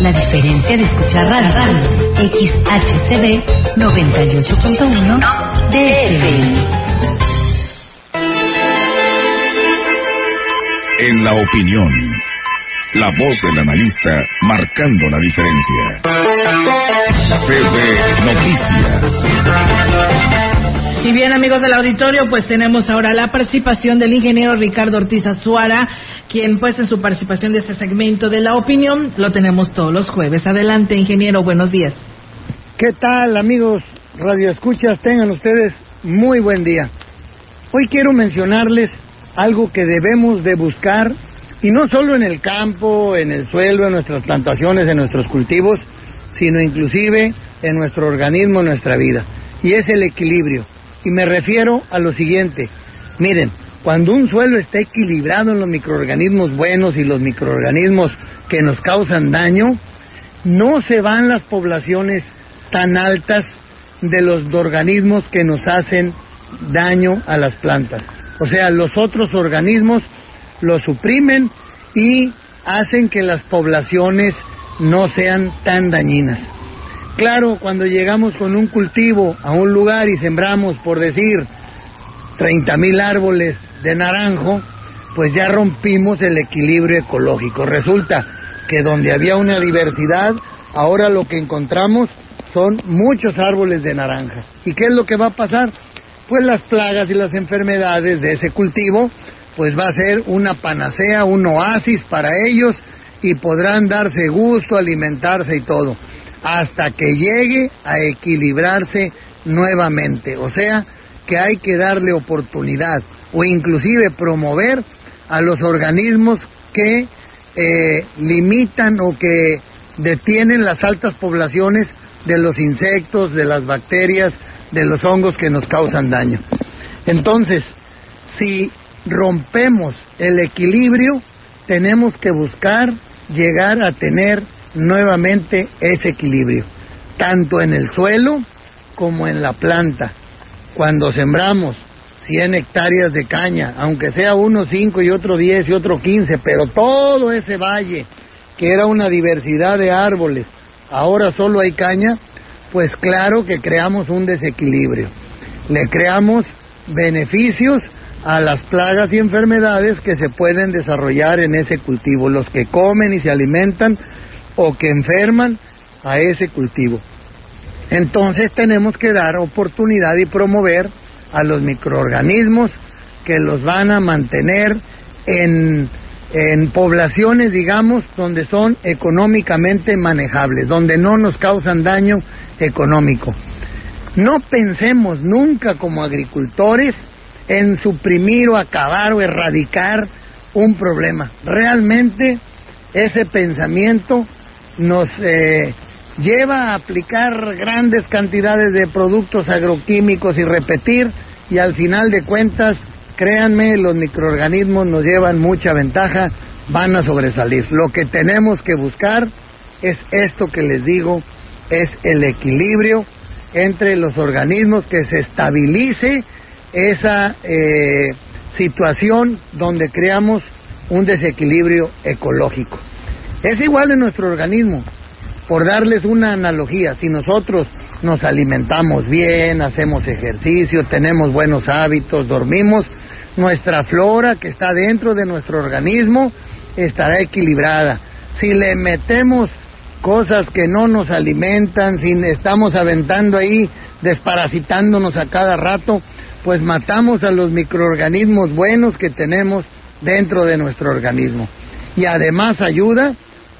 La diferencia de escuchar radio, XHCB 98.1 DFM. En la opinión, la voz del analista marcando la diferencia. CB Noticias. Y bien, amigos del auditorio, pues tenemos ahora la participación del ingeniero Ricardo Ortiz Azuara, quien pues en su participación de este segmento de la opinión lo tenemos todos los jueves. Adelante, ingeniero, buenos días. ¿Qué tal, amigos radioescuchas? Tengan ustedes muy buen día. Hoy quiero mencionarles algo que debemos de buscar, y no solo en el campo, en el suelo, en nuestras plantaciones, en nuestros cultivos, sino inclusive en nuestro organismo, en nuestra vida, y es el equilibrio. Y me refiero a lo siguiente, miren, cuando un suelo está equilibrado en los microorganismos buenos y los microorganismos que nos causan daño, no se van las poblaciones tan altas de los organismos que nos hacen daño a las plantas. O sea, los otros organismos lo suprimen y hacen que las poblaciones no sean tan dañinas. Claro, cuando llegamos con un cultivo a un lugar y sembramos, por decir, 30 mil árboles de naranjo, pues ya rompimos el equilibrio ecológico. Resulta que donde había una diversidad, ahora lo que encontramos son muchos árboles de naranja. ¿Y qué es lo que va a pasar? Pues las plagas y las enfermedades de ese cultivo, pues va a ser una panacea, un oasis para ellos y podrán darse gusto, alimentarse y todo, hasta que llegue a equilibrarse nuevamente. O sea, que hay que darle oportunidad o inclusive promover a los organismos que eh, limitan o que detienen las altas poblaciones de los insectos, de las bacterias, de los hongos que nos causan daño. Entonces, si rompemos el equilibrio, tenemos que buscar llegar a tener nuevamente ese equilibrio, tanto en el suelo como en la planta. Cuando sembramos 100 hectáreas de caña, aunque sea uno 5 y otro 10 y otro 15, pero todo ese valle, que era una diversidad de árboles, ahora solo hay caña, pues claro que creamos un desequilibrio. Le creamos beneficios a las plagas y enfermedades que se pueden desarrollar en ese cultivo, los que comen y se alimentan o que enferman a ese cultivo. Entonces tenemos que dar oportunidad y promover a los microorganismos que los van a mantener en, en poblaciones, digamos, donde son económicamente manejables, donde no nos causan daño económico. No pensemos nunca como agricultores en suprimir o acabar o erradicar un problema. Realmente ese pensamiento nos eh, lleva a aplicar grandes cantidades de productos agroquímicos y repetir y al final de cuentas, créanme, los microorganismos nos llevan mucha ventaja, van a sobresalir. Lo que tenemos que buscar es esto que les digo, es el equilibrio entre los organismos, que se estabilice esa eh, situación donde creamos un desequilibrio ecológico. Es igual en nuestro organismo. Por darles una analogía, si nosotros nos alimentamos bien, hacemos ejercicio, tenemos buenos hábitos, dormimos, nuestra flora que está dentro de nuestro organismo estará equilibrada. Si le metemos cosas que no nos alimentan, si estamos aventando ahí, desparasitándonos a cada rato, pues matamos a los microorganismos buenos que tenemos dentro de nuestro organismo. Y además ayuda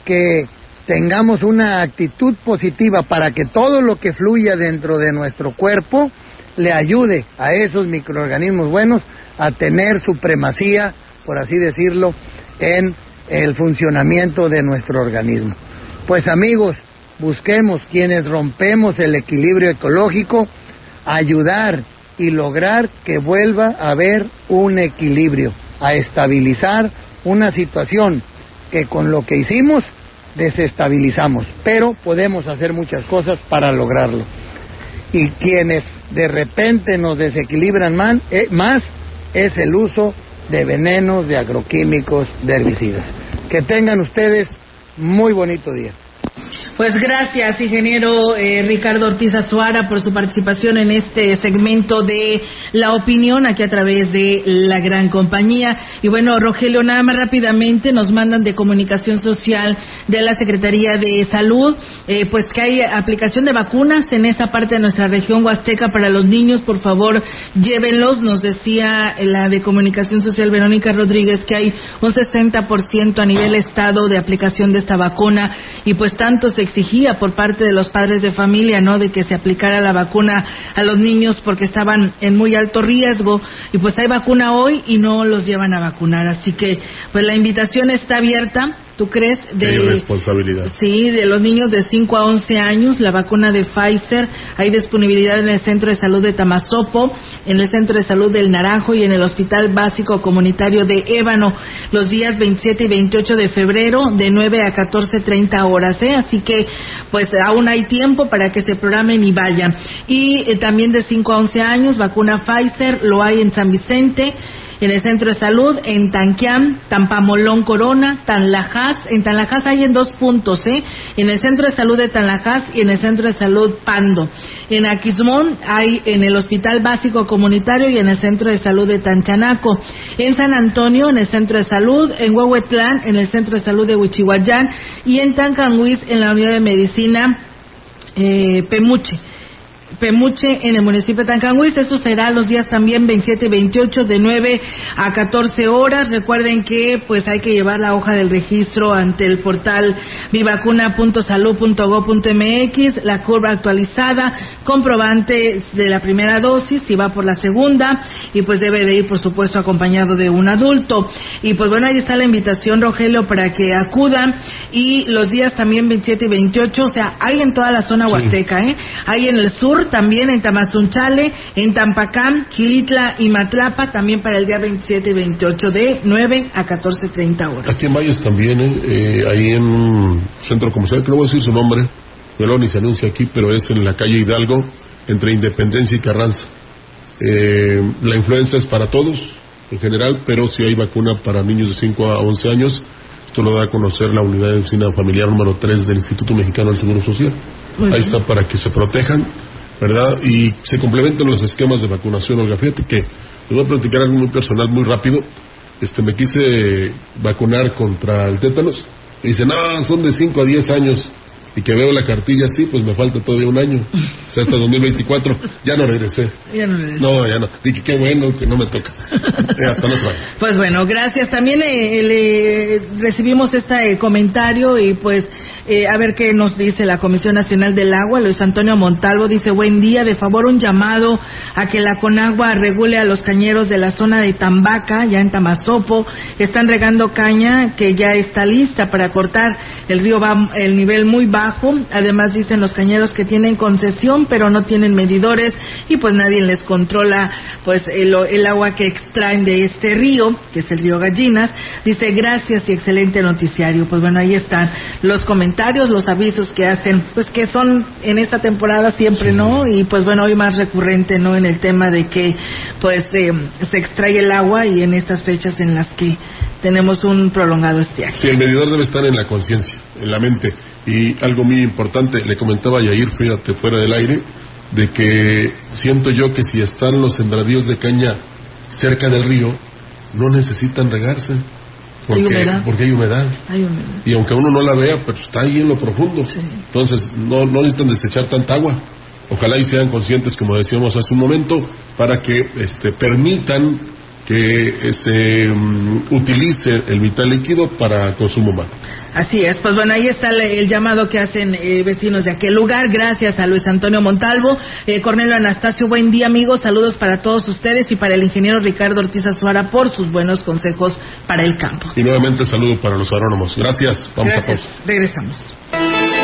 que tengamos una actitud positiva para que todo lo que fluya dentro de nuestro cuerpo le ayude a esos microorganismos buenos a tener supremacía, por así decirlo, en el funcionamiento de nuestro organismo. Pues amigos, busquemos quienes rompemos el equilibrio ecológico, ayudar y lograr que vuelva a haber un equilibrio, a estabilizar una situación que con lo que hicimos desestabilizamos, pero podemos hacer muchas cosas para lograrlo. Y quienes de repente nos desequilibran eh, más es el uso de venenos, de agroquímicos, de herbicidas. Que tengan ustedes muy bonito día. Pues gracias, ingeniero eh, Ricardo Ortiz Azuara, por su participación en este segmento de la opinión aquí a través de la gran compañía. Y bueno, Rogelio, nada más rápidamente nos mandan de comunicación social de la Secretaría de Salud, eh, pues que hay aplicación de vacunas en esa parte de nuestra región huasteca para los niños. Por favor, llévenlos. Nos decía la de comunicación social Verónica Rodríguez que hay un 60% a nivel estado de aplicación de esta vacuna y pues tanto se exigía por parte de los padres de familia, ¿no? De que se aplicara la vacuna a los niños porque estaban en muy alto riesgo y pues hay vacuna hoy y no los llevan a vacunar. Así que pues la invitación está abierta ¿Tú crees? De, Qué responsabilidad. Sí, de los niños de 5 a 11 años, la vacuna de Pfizer. Hay disponibilidad en el Centro de Salud de Tamazopo, en el Centro de Salud del Naranjo y en el Hospital Básico Comunitario de Ébano, los días 27 y 28 de febrero, de 9 a 14.30 horas. ¿eh? Así que, pues aún hay tiempo para que se programen y vayan. Y eh, también de 5 a 11 años, vacuna Pfizer, lo hay en San Vicente en el centro de salud, en Tanquiam, Tampamolón Corona, Tanlajas. En Tanlajas hay en dos puntos, ¿eh? En el centro de salud de Tanlajas y en el centro de salud Pando. En Aquismón hay en el Hospital Básico Comunitario y en el centro de salud de Tanchanaco. En San Antonio, en el centro de salud. En Huehuetlán, en el centro de salud de Huichihuayán. Y en Tancanhuiz, en la unidad de medicina eh, Pemuche. Pemuche en el municipio de Tancanhuiz. Eso será los días también 27 y 28 de 9 a 14 horas. Recuerden que pues hay que llevar la hoja del registro ante el portal mivacuna.salud.go.mx, la curva actualizada, comprobante de la primera dosis, si va por la segunda y pues debe de ir por supuesto acompañado de un adulto. Y pues bueno, ahí está la invitación Rogelio para que acudan y los días también 27 y 28, o sea, hay en toda la zona huasteca, ¿eh? Hay en el sur También en Tamazunchale, en Tampacán, Gilitla y Matlapa, también para el día 27 y 28 de 9 a 14.30 horas. Aquí en Valles también, ¿eh? Eh, ahí en un centro comercial, que no voy a decir su nombre, no ni se anuncia aquí, pero es en la calle Hidalgo, entre Independencia y Carranza. Eh, la influenza es para todos, en general, pero si hay vacuna para niños de 5 a 11 años, esto lo da a conocer la unidad de medicina familiar número 3 del Instituto Mexicano del Seguro Social. Muy Ahí bien. está para que se protejan, ¿verdad? Y se complementan los esquemas de vacunación, Olga. Fíjate que les voy a platicar algo muy personal, muy rápido. Este, me quise vacunar contra el tétanos. Y dicen, no, son de 5 a 10 años. Y que veo la cartilla así, pues me falta todavía un año. O sea, hasta 2024. Ya no regresé. Ya no le- No, ya no. Dije, qué bueno que no me toca. Eh, hasta. Pues bueno, gracias. También eh, le recibimos este eh, comentario y pues eh, a ver qué nos dice la Comisión Nacional del Agua. Luis Antonio Montalvo dice, buen día, de favor un llamado a que la Conagua regule a los cañeros de la zona de Tambaca, ya en Tamazopo. Están regando caña que ya está lista para cortar. El río va el nivel muy bajo. Además dicen los cañeros que tienen concesión pero no tienen medidores y pues nadie les controla pues el, el agua que extraen de este río, que es el río Gallinas. Dice gracias y excelente noticiario. Pues bueno, ahí están los comentarios, los avisos que hacen, pues que son en esta temporada siempre, ¿no? Y pues bueno, hoy más recurrente, ¿no? En el tema de que pues eh, se extrae el agua y en estas fechas en las que tenemos un prolongado estiaje. Sí, el medidor debe estar en la conciencia, en la mente. Y algo muy importante, le comentaba a Yair, fíjate, fuera del aire, de que siento yo que si están los sembradíos de caña cerca del río, no necesitan regarse. Porque Hay humedad. Porque hay humedad. Hay humedad. Y aunque uno no la vea, pero está ahí en lo profundo. Entonces, no, no necesitan desechar tanta agua. Ojalá y sean conscientes, como decíamos hace un momento, para que este, permitan que eh, se mm, utilice el vital líquido para consumo humano. Así es, pues bueno, ahí está el, el llamado que hacen eh, vecinos de aquel lugar. Gracias a Luis Antonio Montalvo, eh, Cornelio Anastasio, buen día amigos, saludos para todos ustedes y para el ingeniero Ricardo Ortiz Azuara por sus buenos consejos para el campo. Y nuevamente saludo para los agrónomos. Gracias. Vamos a Gracias. pausa. Regresamos.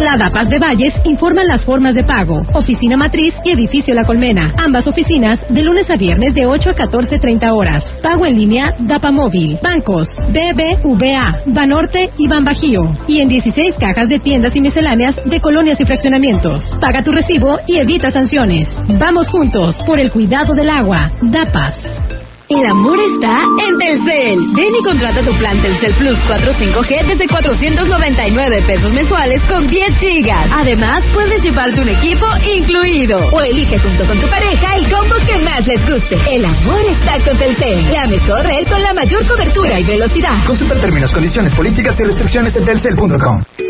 La DAPAS de Valles informa las formas de pago. Oficina Matriz y Edificio La Colmena. Ambas oficinas de lunes a viernes de 8 a 14.30 horas. Pago en línea DAPA Móvil. Bancos BBVA, Banorte y Banbajío. Y en 16 cajas de tiendas y misceláneas de colonias y fraccionamientos. Paga tu recibo y evita sanciones. Vamos juntos por el cuidado del agua. DAPAS. El amor está en Telcel. Ven y contrata tu plan Telcel Plus 4 5G desde 499 pesos mensuales con 10 gigas. Además, puedes llevarte un equipo incluido. O elige junto con tu pareja el combo que más les guste. El amor está con Telcel. La mejor red con la mayor cobertura y velocidad. Consulta términos, condiciones, políticas y restricciones en telcel.com.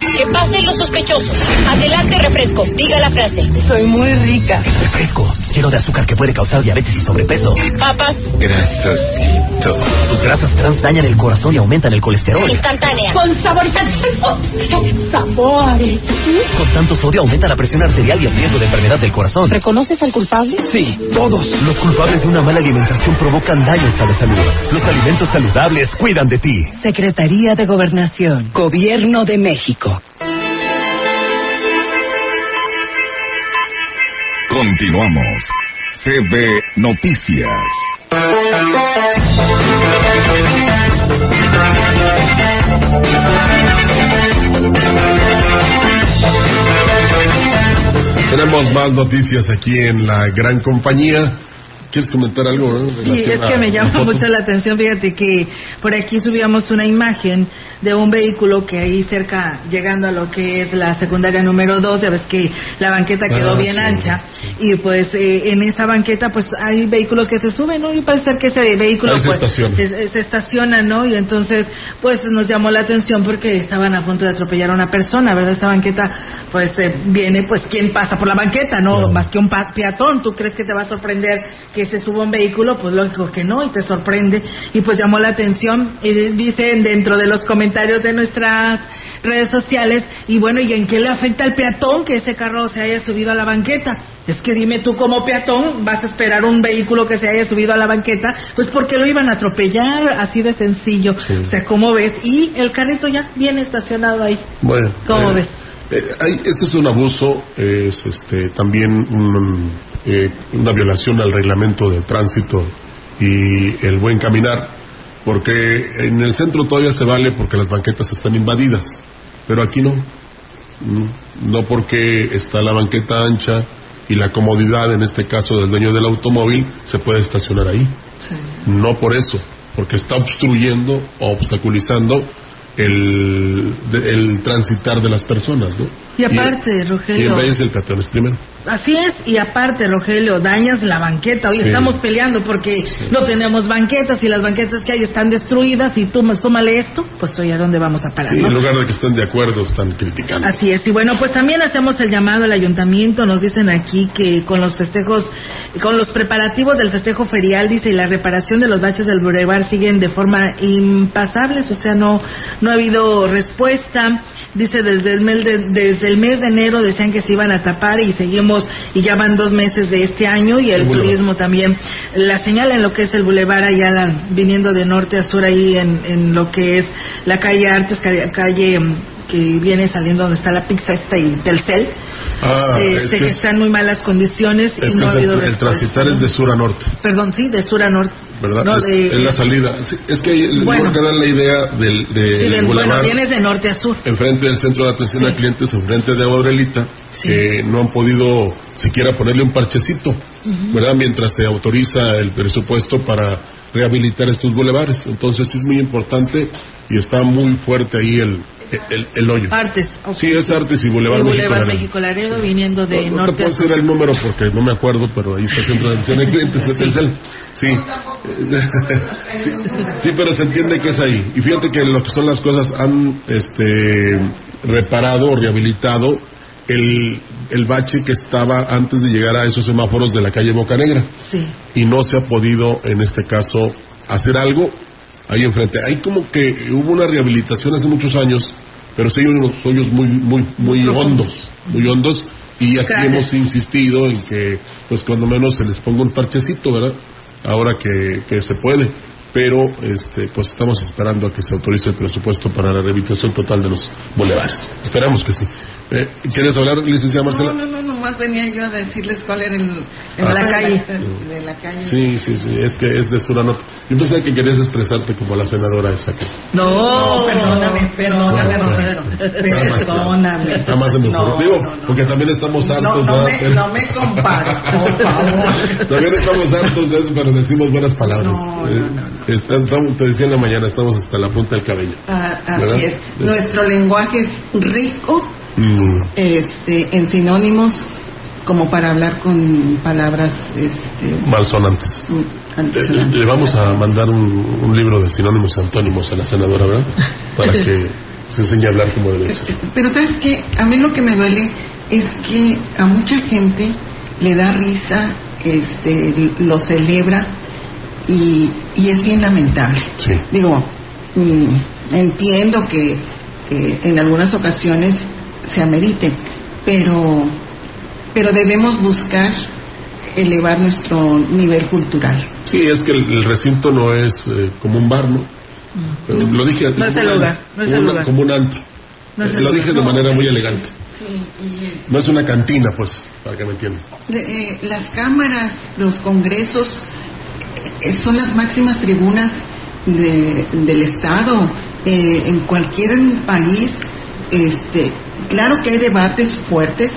Que pasen los sospechosos. Adelante, refresco. Diga la frase. Soy muy rica. Refresco, lleno de azúcar que puede causar diabetes y sobrepeso. Papas. Grasosito. Sus grasas trans dañan el corazón y aumentan el colesterol. Instantánea. Con saborizantes. Oh, sabores. Con tanto sodio aumenta la presión arterial y el riesgo de enfermedad del corazón. ¿Reconoces al culpable? Sí, todos. Los culpables de una mala alimentación provocan daños a la salud. Los alimentos saludables cuidan de ti. Secretaría de Gobernación. Gobierno de México. México. Continuamos. CB Noticias. Tenemos más noticias aquí en la gran compañía. ¿Quieres comentar algo? no? Sí, es que me la llama mucho la atención. Fíjate que por aquí subíamos una imagen de un vehículo que ahí cerca, llegando a lo que es la secundaria número 2, ya ves que la banqueta quedó Ah, bien sí. ancha. Y pues eh, en esa banqueta pues hay vehículos que se suben, ¿no? Y parece ser que ese vehículo Ahí se pues estaciona. se, se estaciona, ¿no? Y entonces pues nos llamó la atención porque estaban a punto de atropellar a una persona, ¿verdad? Esta banqueta pues eh, viene pues quién pasa por la banqueta, ¿no? Más que un peatón. ¿Tú crees que te va a sorprender que se suba un vehículo? Pues lógico que no y te sorprende. Y pues llamó la atención y dicen dentro de los comentarios de nuestras redes sociales y bueno, ¿y en qué le afecta al peatón que ese carro se haya subido a la banqueta? Es que dime tú como peatón vas a esperar un vehículo que se haya subido a la banqueta, pues porque lo iban a atropellar, así de sencillo. O sea, ¿cómo ves? Y el carrito ya viene estacionado ahí. Bueno, ¿Cómo eh, ves? Eh, hay- esto es un abuso, es este, también un, eh, una violación al reglamento de tránsito y el buen caminar, porque en el centro todavía se vale porque las banquetas están invadidas, pero aquí no. Mm, No porque está la banqueta ancha y la comodidad, en este caso del dueño del automóvil, se puede estacionar ahí. No por eso, porque está obstruyendo o obstaculizando el, el transitar de las personas, ¿no? Y aparte, Y Rogelio. vez el peatón es primero. Así es, y aparte, Rogelio, dañas la banqueta. Hoy Sí. estamos peleando porque no tenemos banquetas y las banquetas que hay están destruidas y tú me súmale esto, pues oye, ¿a dónde vamos a parar? Sí, no? en lugar de que estén de acuerdo, están criticando. Así es, y bueno, pues también hacemos el llamado al ayuntamiento, nos dicen aquí que con los festejos, con los preparativos del festejo ferial, dice, y la reparación de los baches del Boulevard siguen de forma impasables, o sea, no, no ha habido respuesta. Dice, desde el, mes de, desde el mes de enero decían que se iban a tapar y seguimos, y ya van dos meses de este año, y el turismo también. La señal en lo que es el Boulevard Ayala, viniendo de norte a sur ahí en, en lo que es la calle Artes, calle, calle, mm, que viene saliendo donde está la pizza esta y Telcel. Ah, este, es que, que es- están muy malas condiciones Es y que no ha habido el, el transitar es de sur a norte, Perdón, sí, de sur a norte. ¿verdad? No, es, de- es la salida. Sí, es que ahí Bueno. que dan la idea del, de- Sí, de- bueno, vienes de norte a sur. enfrente del centro de atención a clientes, enfrente de Aurelita, que no han podido siquiera ponerle un parchecito, ¿verdad? Mientras se autoriza el presupuesto para rehabilitar estos bulevares. Entonces es muy importante y está muy fuerte ahí el, el, el hoyo. Artes. ok. Sí, es Artes y Boulevard México Boulevard Laredo. México Laredo viniendo de No, no te norte a puedo sur. decir el número porque no me acuerdo, pero ahí está el centro de atención a clientes de Telcel. Sí. sí. Sí, pero se entiende que es ahí. Y fíjate que lo que son las cosas han este, reparado o rehabilitado el, el bache que estaba antes de llegar a esos semáforos de la calle Boca Negra. Sí. Y no se ha podido, en este caso, hacer algo ahí enfrente. Hay como que hubo una rehabilitación hace muchos años, pero sí hay unos hoyos muy, muy, muy hondos, muy hondos. Y aquí hemos insistido en que, pues, cuando menos se les ponga un parchecito, ¿verdad? Ahora que, que se puede. Pero, este, pues, estamos esperando a que se autorice el presupuesto para la rehabilitación total de los bulevares. Esperamos que sí. Eh, ¿Quieres hablar, licenciada Marcela? No, no, no, nomás venía yo a decirles cuál era el... el Ah. la calle. calle. De la calle. Sí, sí, sí, es que es de sur a norte. Yo pensé que querías expresarte como la senadora esa que... No, perdóname, perdóname, Rosario. Perdóname. Nada más se me. No, Digo, no, no. porque también estamos hartos, No, no ¿verdad? me, no me compares, por favor. También estamos hartos de eso, pero decimos buenas palabras. No, Eh, está- estamos- te decía en la mañana, estamos hasta la punta del cabello. Ah, ¿Verdad? así es. Nuestro lenguaje es rico Mm, este, en sinónimos como para hablar con palabras este, malsonantes. mm, Le, le vamos a mandar un, un libro de sinónimos y antónimos a la senadora, ¿verdad? Para que se enseñe a hablar como debe ser. Pero sabes que a mí lo que me duele es que a mucha gente le da risa, este, lo celebra y, y es bien lamentable. Digo, mm, entiendo que, que en algunas ocasiones se amerite, pero, pero debemos buscar elevar nuestro nivel cultural. Sí, es que el, el recinto no es eh, como un bar, ¿no? Eh, Lo dije No es el lugar, no es como el lugar. Como un antro. No es Eh, el Lo lugar. dije de No, manera muy es- elegante. Sí, y No es una cantina, pues, para que me entiendan. Eh, las cámaras, los congresos, eh, son las máximas tribunas de- del Estado. Eh, en cualquier país, este, claro que hay debates fuertes,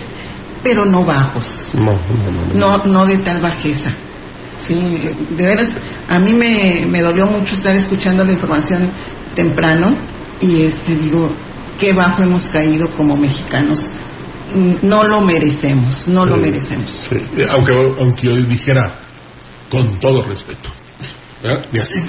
pero no bajos. No, no, no. No, no de tal bajeza. Sí, de veras, a mí me, me dolió mucho estar escuchando la información temprano y este digo, qué bajo hemos caído como mexicanos. No lo merecemos, no lo merecemos. sí. Eh, Aunque, aunque yo dijera con todo respeto. así.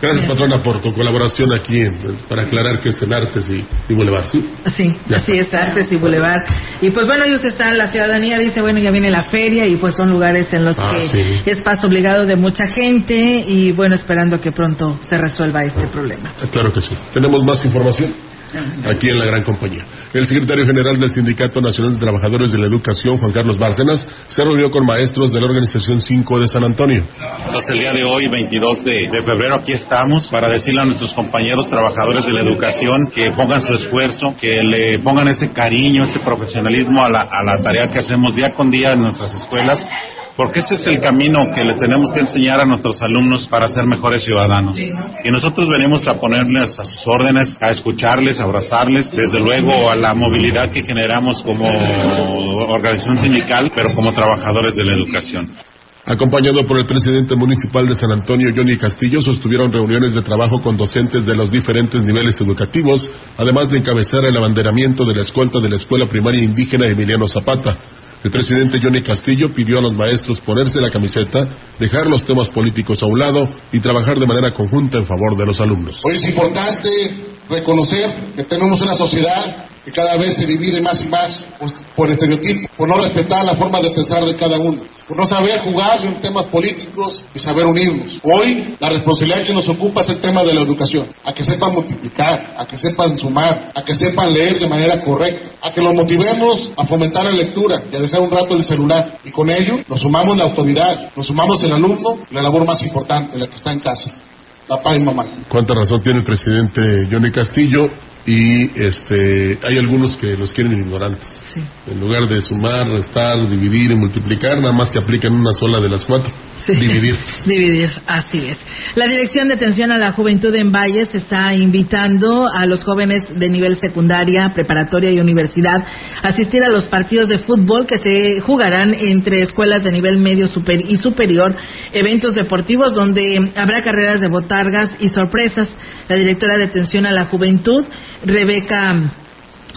Gracias, patrona, por tu colaboración aquí en- para aclarar que es en Artes y, y Boulevard. ¿sí? Sí, Ya así es, Artes y Boulevard. Y pues bueno, ellos están, la ciudadanía dice, bueno, ya viene la feria y pues son lugares en los Ah, que sí. es paso obligado de mucha gente y bueno, esperando que pronto se resuelva este problema. Ah, Claro que sí. Tenemos más información aquí en la gran compañía. El secretario general del Sindicato Nacional de Trabajadores de la Educación, Juan Carlos Bárcenas, se reunió con maestros de la Organización 5 de San Antonio. Entonces el día de hoy, 22 de, febrero, aquí estamos para decirle a nuestros compañeros trabajadores de la educación que pongan su esfuerzo, que le pongan ese cariño, ese profesionalismo a la tarea que hacemos día con día en nuestras escuelas. Porque ese es el camino que les tenemos que enseñar a nuestros alumnos para ser mejores ciudadanos. Y nosotros venimos a ponerles a sus órdenes, a escucharles, a abrazarles, desde luego a la movilidad que generamos como organización sindical, pero como trabajadores de la educación. Acompañado por el presidente municipal de San Antonio, Johnny Castillo, sostuvieron reuniones de trabajo con docentes de los diferentes niveles educativos, además de encabezar el abanderamiento de la escolta de la Escuela Primaria Indígena Emiliano Zapata. El presidente Johnny Castillo pidió a los maestros ponerse la camiseta, dejar los temas políticos a un lado y trabajar de manera conjunta en favor de los alumnos. Hoy es importante reconocer que tenemos una sociedad que cada vez se divide más y más pues, por estereotipos, por no respetar la forma de pensar de cada uno, por no saber jugar en temas políticos y saber unirnos. Hoy la responsabilidad que nos ocupa es el tema de la educación, a que sepan multiplicar, a que sepan sumar, a que sepan leer de manera correcta, a que los motivemos a fomentar la lectura y a dejar un rato el celular. Y con ello nos sumamos la autoridad, nos sumamos el alumno y la labor más importante, la que está en casa, papá y mamá. Cuánta razón tiene el presidente Johnny Castillo y este hay algunos que los quieren ignorantes. En lugar de sumar, restar, dividir y multiplicar, nada más que aplican una sola de las cuatro. Dividir. Dividir, así es. La Dirección de Atención a la Juventud en Valles está invitando a los jóvenes de nivel secundaria, preparatoria y universidad a asistir a los partidos de fútbol que se jugarán entre escuelas de nivel medio super y superior, eventos deportivos donde habrá carreras de botargas y sorpresas. La directora de Atención a la Juventud, Rebeca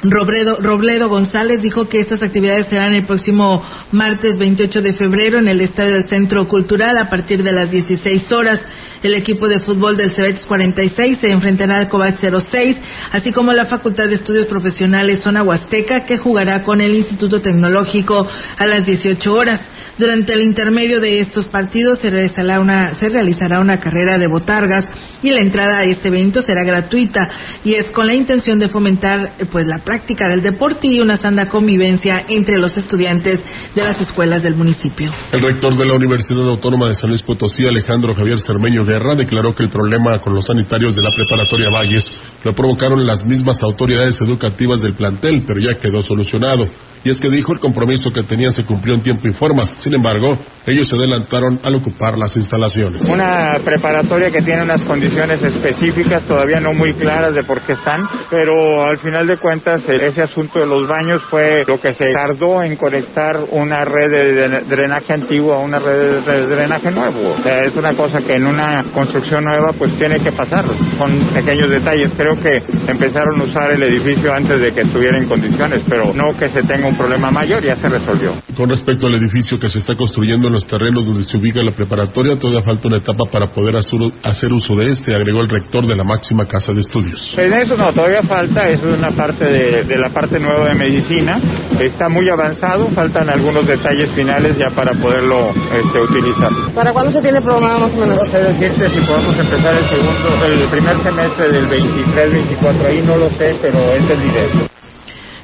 Robledo, Robledo González dijo que estas actividades serán el próximo martes 28 de febrero en el Estadio del Centro Cultural a partir de las 16 horas. El equipo de fútbol del Cebetis 46 se enfrentará al Covax 06, así como la Facultad de Estudios Profesionales Zona Huasteca que jugará con el Instituto Tecnológico a las 18 horas. Durante el intermedio de estos partidos se realizará una, se realizará una carrera de botargas y la entrada a este evento será gratuita y es con la intención de fomentar pues la práctica del deporte y una sana convivencia entre los estudiantes de las escuelas del municipio. El rector de la Universidad Autónoma de San Luis Potosí, Alejandro Javier Cermeño Guerra, declaró que el problema con los sanitarios de la preparatoria Valles lo provocaron las mismas autoridades educativas del plantel, pero ya quedó solucionado. Y es que dijo el compromiso que tenían se cumplió en tiempo y forma. Sin embargo, ellos se adelantaron al ocupar las instalaciones. Una preparatoria que tiene unas condiciones específicas, todavía no muy claras de por qué están, pero al final de cuentas eh, ese asunto de los baños fue lo que se tardó en conectar una red de drenaje antiguo a una red de drenaje nuevo. O sea, es una cosa que en una construcción nueva pues tiene que pasar. Son pequeños detalles. Creo que empezaron a usar el edificio antes de que estuviera en condiciones, pero no que se tenga un problema mayor, ya se resolvió. Con respecto al edificio que se está construyendo en los terrenos donde se ubica la preparatoria, todavía falta una etapa para poder hacer- hacer uso de este, agregó el rector de la máxima casa de estudios. En eso no, todavía falta, eso es una parte de, de la parte nueva de medicina, está muy avanzado, faltan algunos detalles finales ya para poderlo este, utilizar. ¿Para cuándo se tiene programado más o menos? No sé decirte si podemos empezar el segundo, el primer semestre del 23-24, ahí no lo sé, pero es el directo.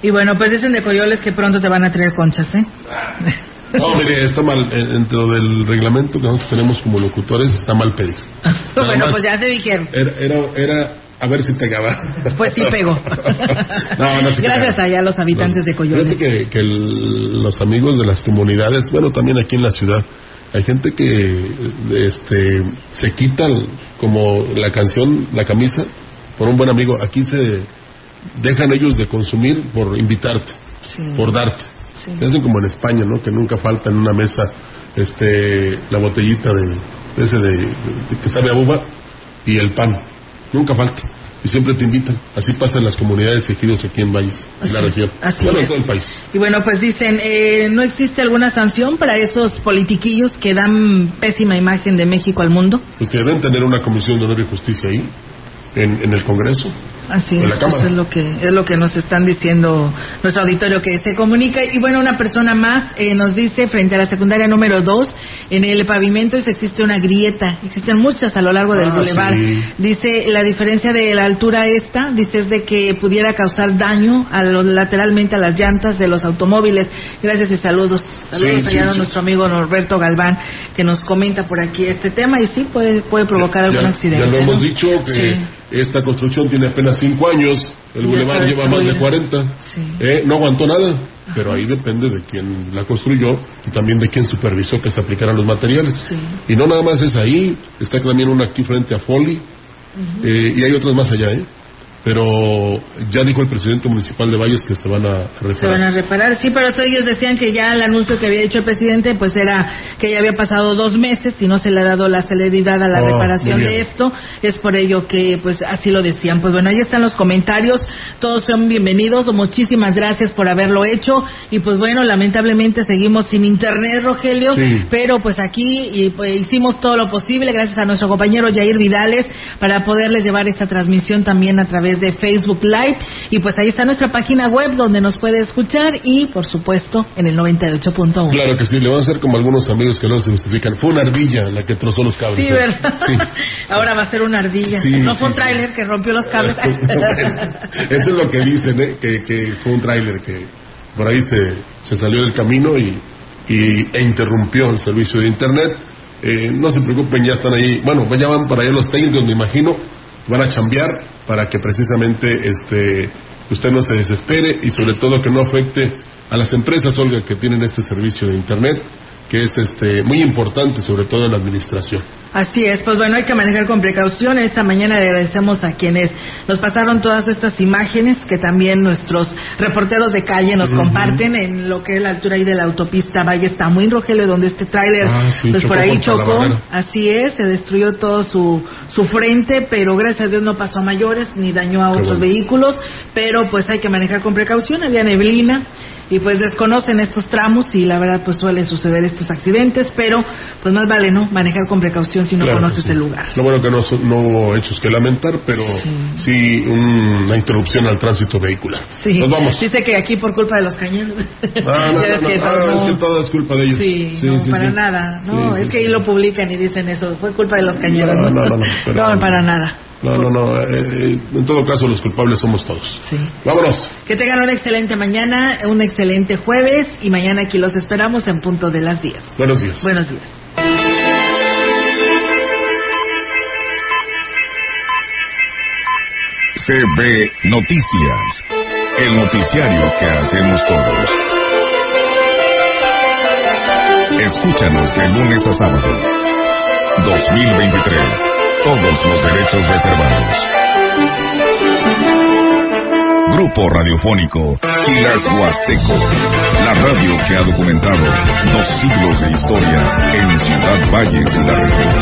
Y bueno, pues dicen de Coyoles que pronto te van a traer conchas, ¿eh? No, mire, está mal, eh, dentro del reglamento que nosotros tenemos como locutores, está mal pedir. Nada bueno, más pues ya te dijeron. Era, era, era a ver si pegaba. Pues sí pegó. No, no se Gracias allá a los habitantes de. Fíjate que, que el- los amigos de las comunidades, bueno, también aquí en la ciudad, hay gente que este, se quitan como la canción, la camisa, por un buen amigo. Aquí se dejan ellos de consumir por invitarte, por darte. Hacen como en España, ¿no? Que nunca falta en una mesa este la botellita de, ese de, que sabe a uva y el pan. Nunca falta. Y siempre te invitan. Así pasa en las comunidades y ejidos aquí en Valles, en la región. Así bueno, es. todo el país. Y bueno, pues dicen, eh, ¿no existe alguna sanción para esos politiquillos que dan pésima imagen de México al mundo? Pues que deben tener una comisión de honor y justicia ahí, en, en el Congreso. Así es, pues es lo que es lo que nos están diciendo nuestro auditorio que se comunica. Y bueno una persona más eh, nos dice frente a la secundaria número 2 en el pavimento existe una grieta. Existen muchas a lo largo del Ah, bulevar. sí. dice la diferencia de la altura esta dice es de que pudiera causar daño a lo- lateralmente a las llantas de los automóviles. Gracias y saludos. Saludos Sí, allá sí, a nuestro amigo Norberto Galván que nos comenta por aquí este tema. Y sí puede puede provocar algún accidente ya lo ¿no? hemos dicho que. Esta construcción tiene apenas cinco años, el bulevar lleva más de destruida. 40. Eh, no aguantó nada, pero ahí depende de quién la construyó y también de quién supervisó que se aplicaran los materiales. Y no nada más es ahí, está también una aquí frente a Foley eh, y hay otras más allá, ¿eh? Pero ya dijo el presidente municipal de Valles que se van a reparar. Se van a reparar, sí, pero eso ellos decían que ya el anuncio que había hecho el presidente, pues era que ya había pasado dos meses y no se le ha dado la celeridad a la Oh, reparación de esto. Es por ello que, pues, así lo decían. Pues bueno, ahí están los comentarios. Todos son bienvenidos. Muchísimas gracias por haberlo hecho. Y pues bueno, lamentablemente seguimos sin internet, Rogelio. Sí. Pero pues aquí y, pues, hicimos todo lo posible, gracias a nuestro compañero Jair Vidales, para poderles llevar esta transmisión también a través de Facebook Live. Y pues ahí está nuestra página web donde nos puede escuchar y por supuesto en el 98.1. Claro que sí, le van a hacer como algunos amigos que luego se justifican. Fue una ardilla la que trozó los cables. Sí, ¿eh? ¿verdad? Sí. Ahora va a ser una ardilla. Sí, no sí, fue un tráiler que rompió los cables. Eso es lo que dicen, ¿eh? que, que fue un tráiler que por ahí se, se salió del camino y, y- e interrumpió el servicio de internet. Eh, no se preocupen, ya están ahí. Bueno, ya van para allá los técnicos, me imagino, van a chambear para que precisamente este usted no se desespere y sobre todo que no afecte a las empresas, Olga, que tienen este servicio de internet, que es este muy importante, sobre todo en la administración. Así es, pues bueno, hay que manejar con precaución. Esta mañana le agradecemos a quienes nos pasaron todas estas imágenes que también nuestros reporteros de calle nos comparten en lo que es la altura ahí de la autopista Valle muy Rogelio, donde este tráiler Ah, sí, pues por ahí chocó. Así es, se destruyó todo su, su frente, pero gracias a Dios no pasó a mayores ni dañó a Qué otros bueno. vehículos, pero pues hay que manejar con precaución. Había neblina y pues desconocen estos tramos y la verdad pues suele suceder estos accidentes, pero pues más vale no manejar con precaución si no Claro que conoces sí. el lugar. Lo bueno que no, no hubo hechos que lamentar, pero sí, una interrupción al tránsito vehicular. Sí. Nos vamos. Dice que aquí por culpa de los cañones. Ah, no, ves no, que no, todo- ah, es que todo es culpa de ellos. Sí, Sí, no, sí, para sí. nada. No, Sí, es sí, que ahí lo publican y dicen eso. Fue culpa de los cañeros. No, no, no, no, No, para nada. No, no, no. eh, eh, en todo caso, los culpables somos todos. Sí. Vámonos. Que tengan una excelente mañana, un excelente jueves y mañana aquí los esperamos en punto de las 10. Buenos días. Buenos días. CB Noticias, el noticiario que hacemos todos. Escúchanos de lunes a sábado. 2023. Todos los derechos reservados. Grupo Radiofónico Quilas Huasteco. La radio que ha documentado dos siglos de historia en Ciudad Valles y la región.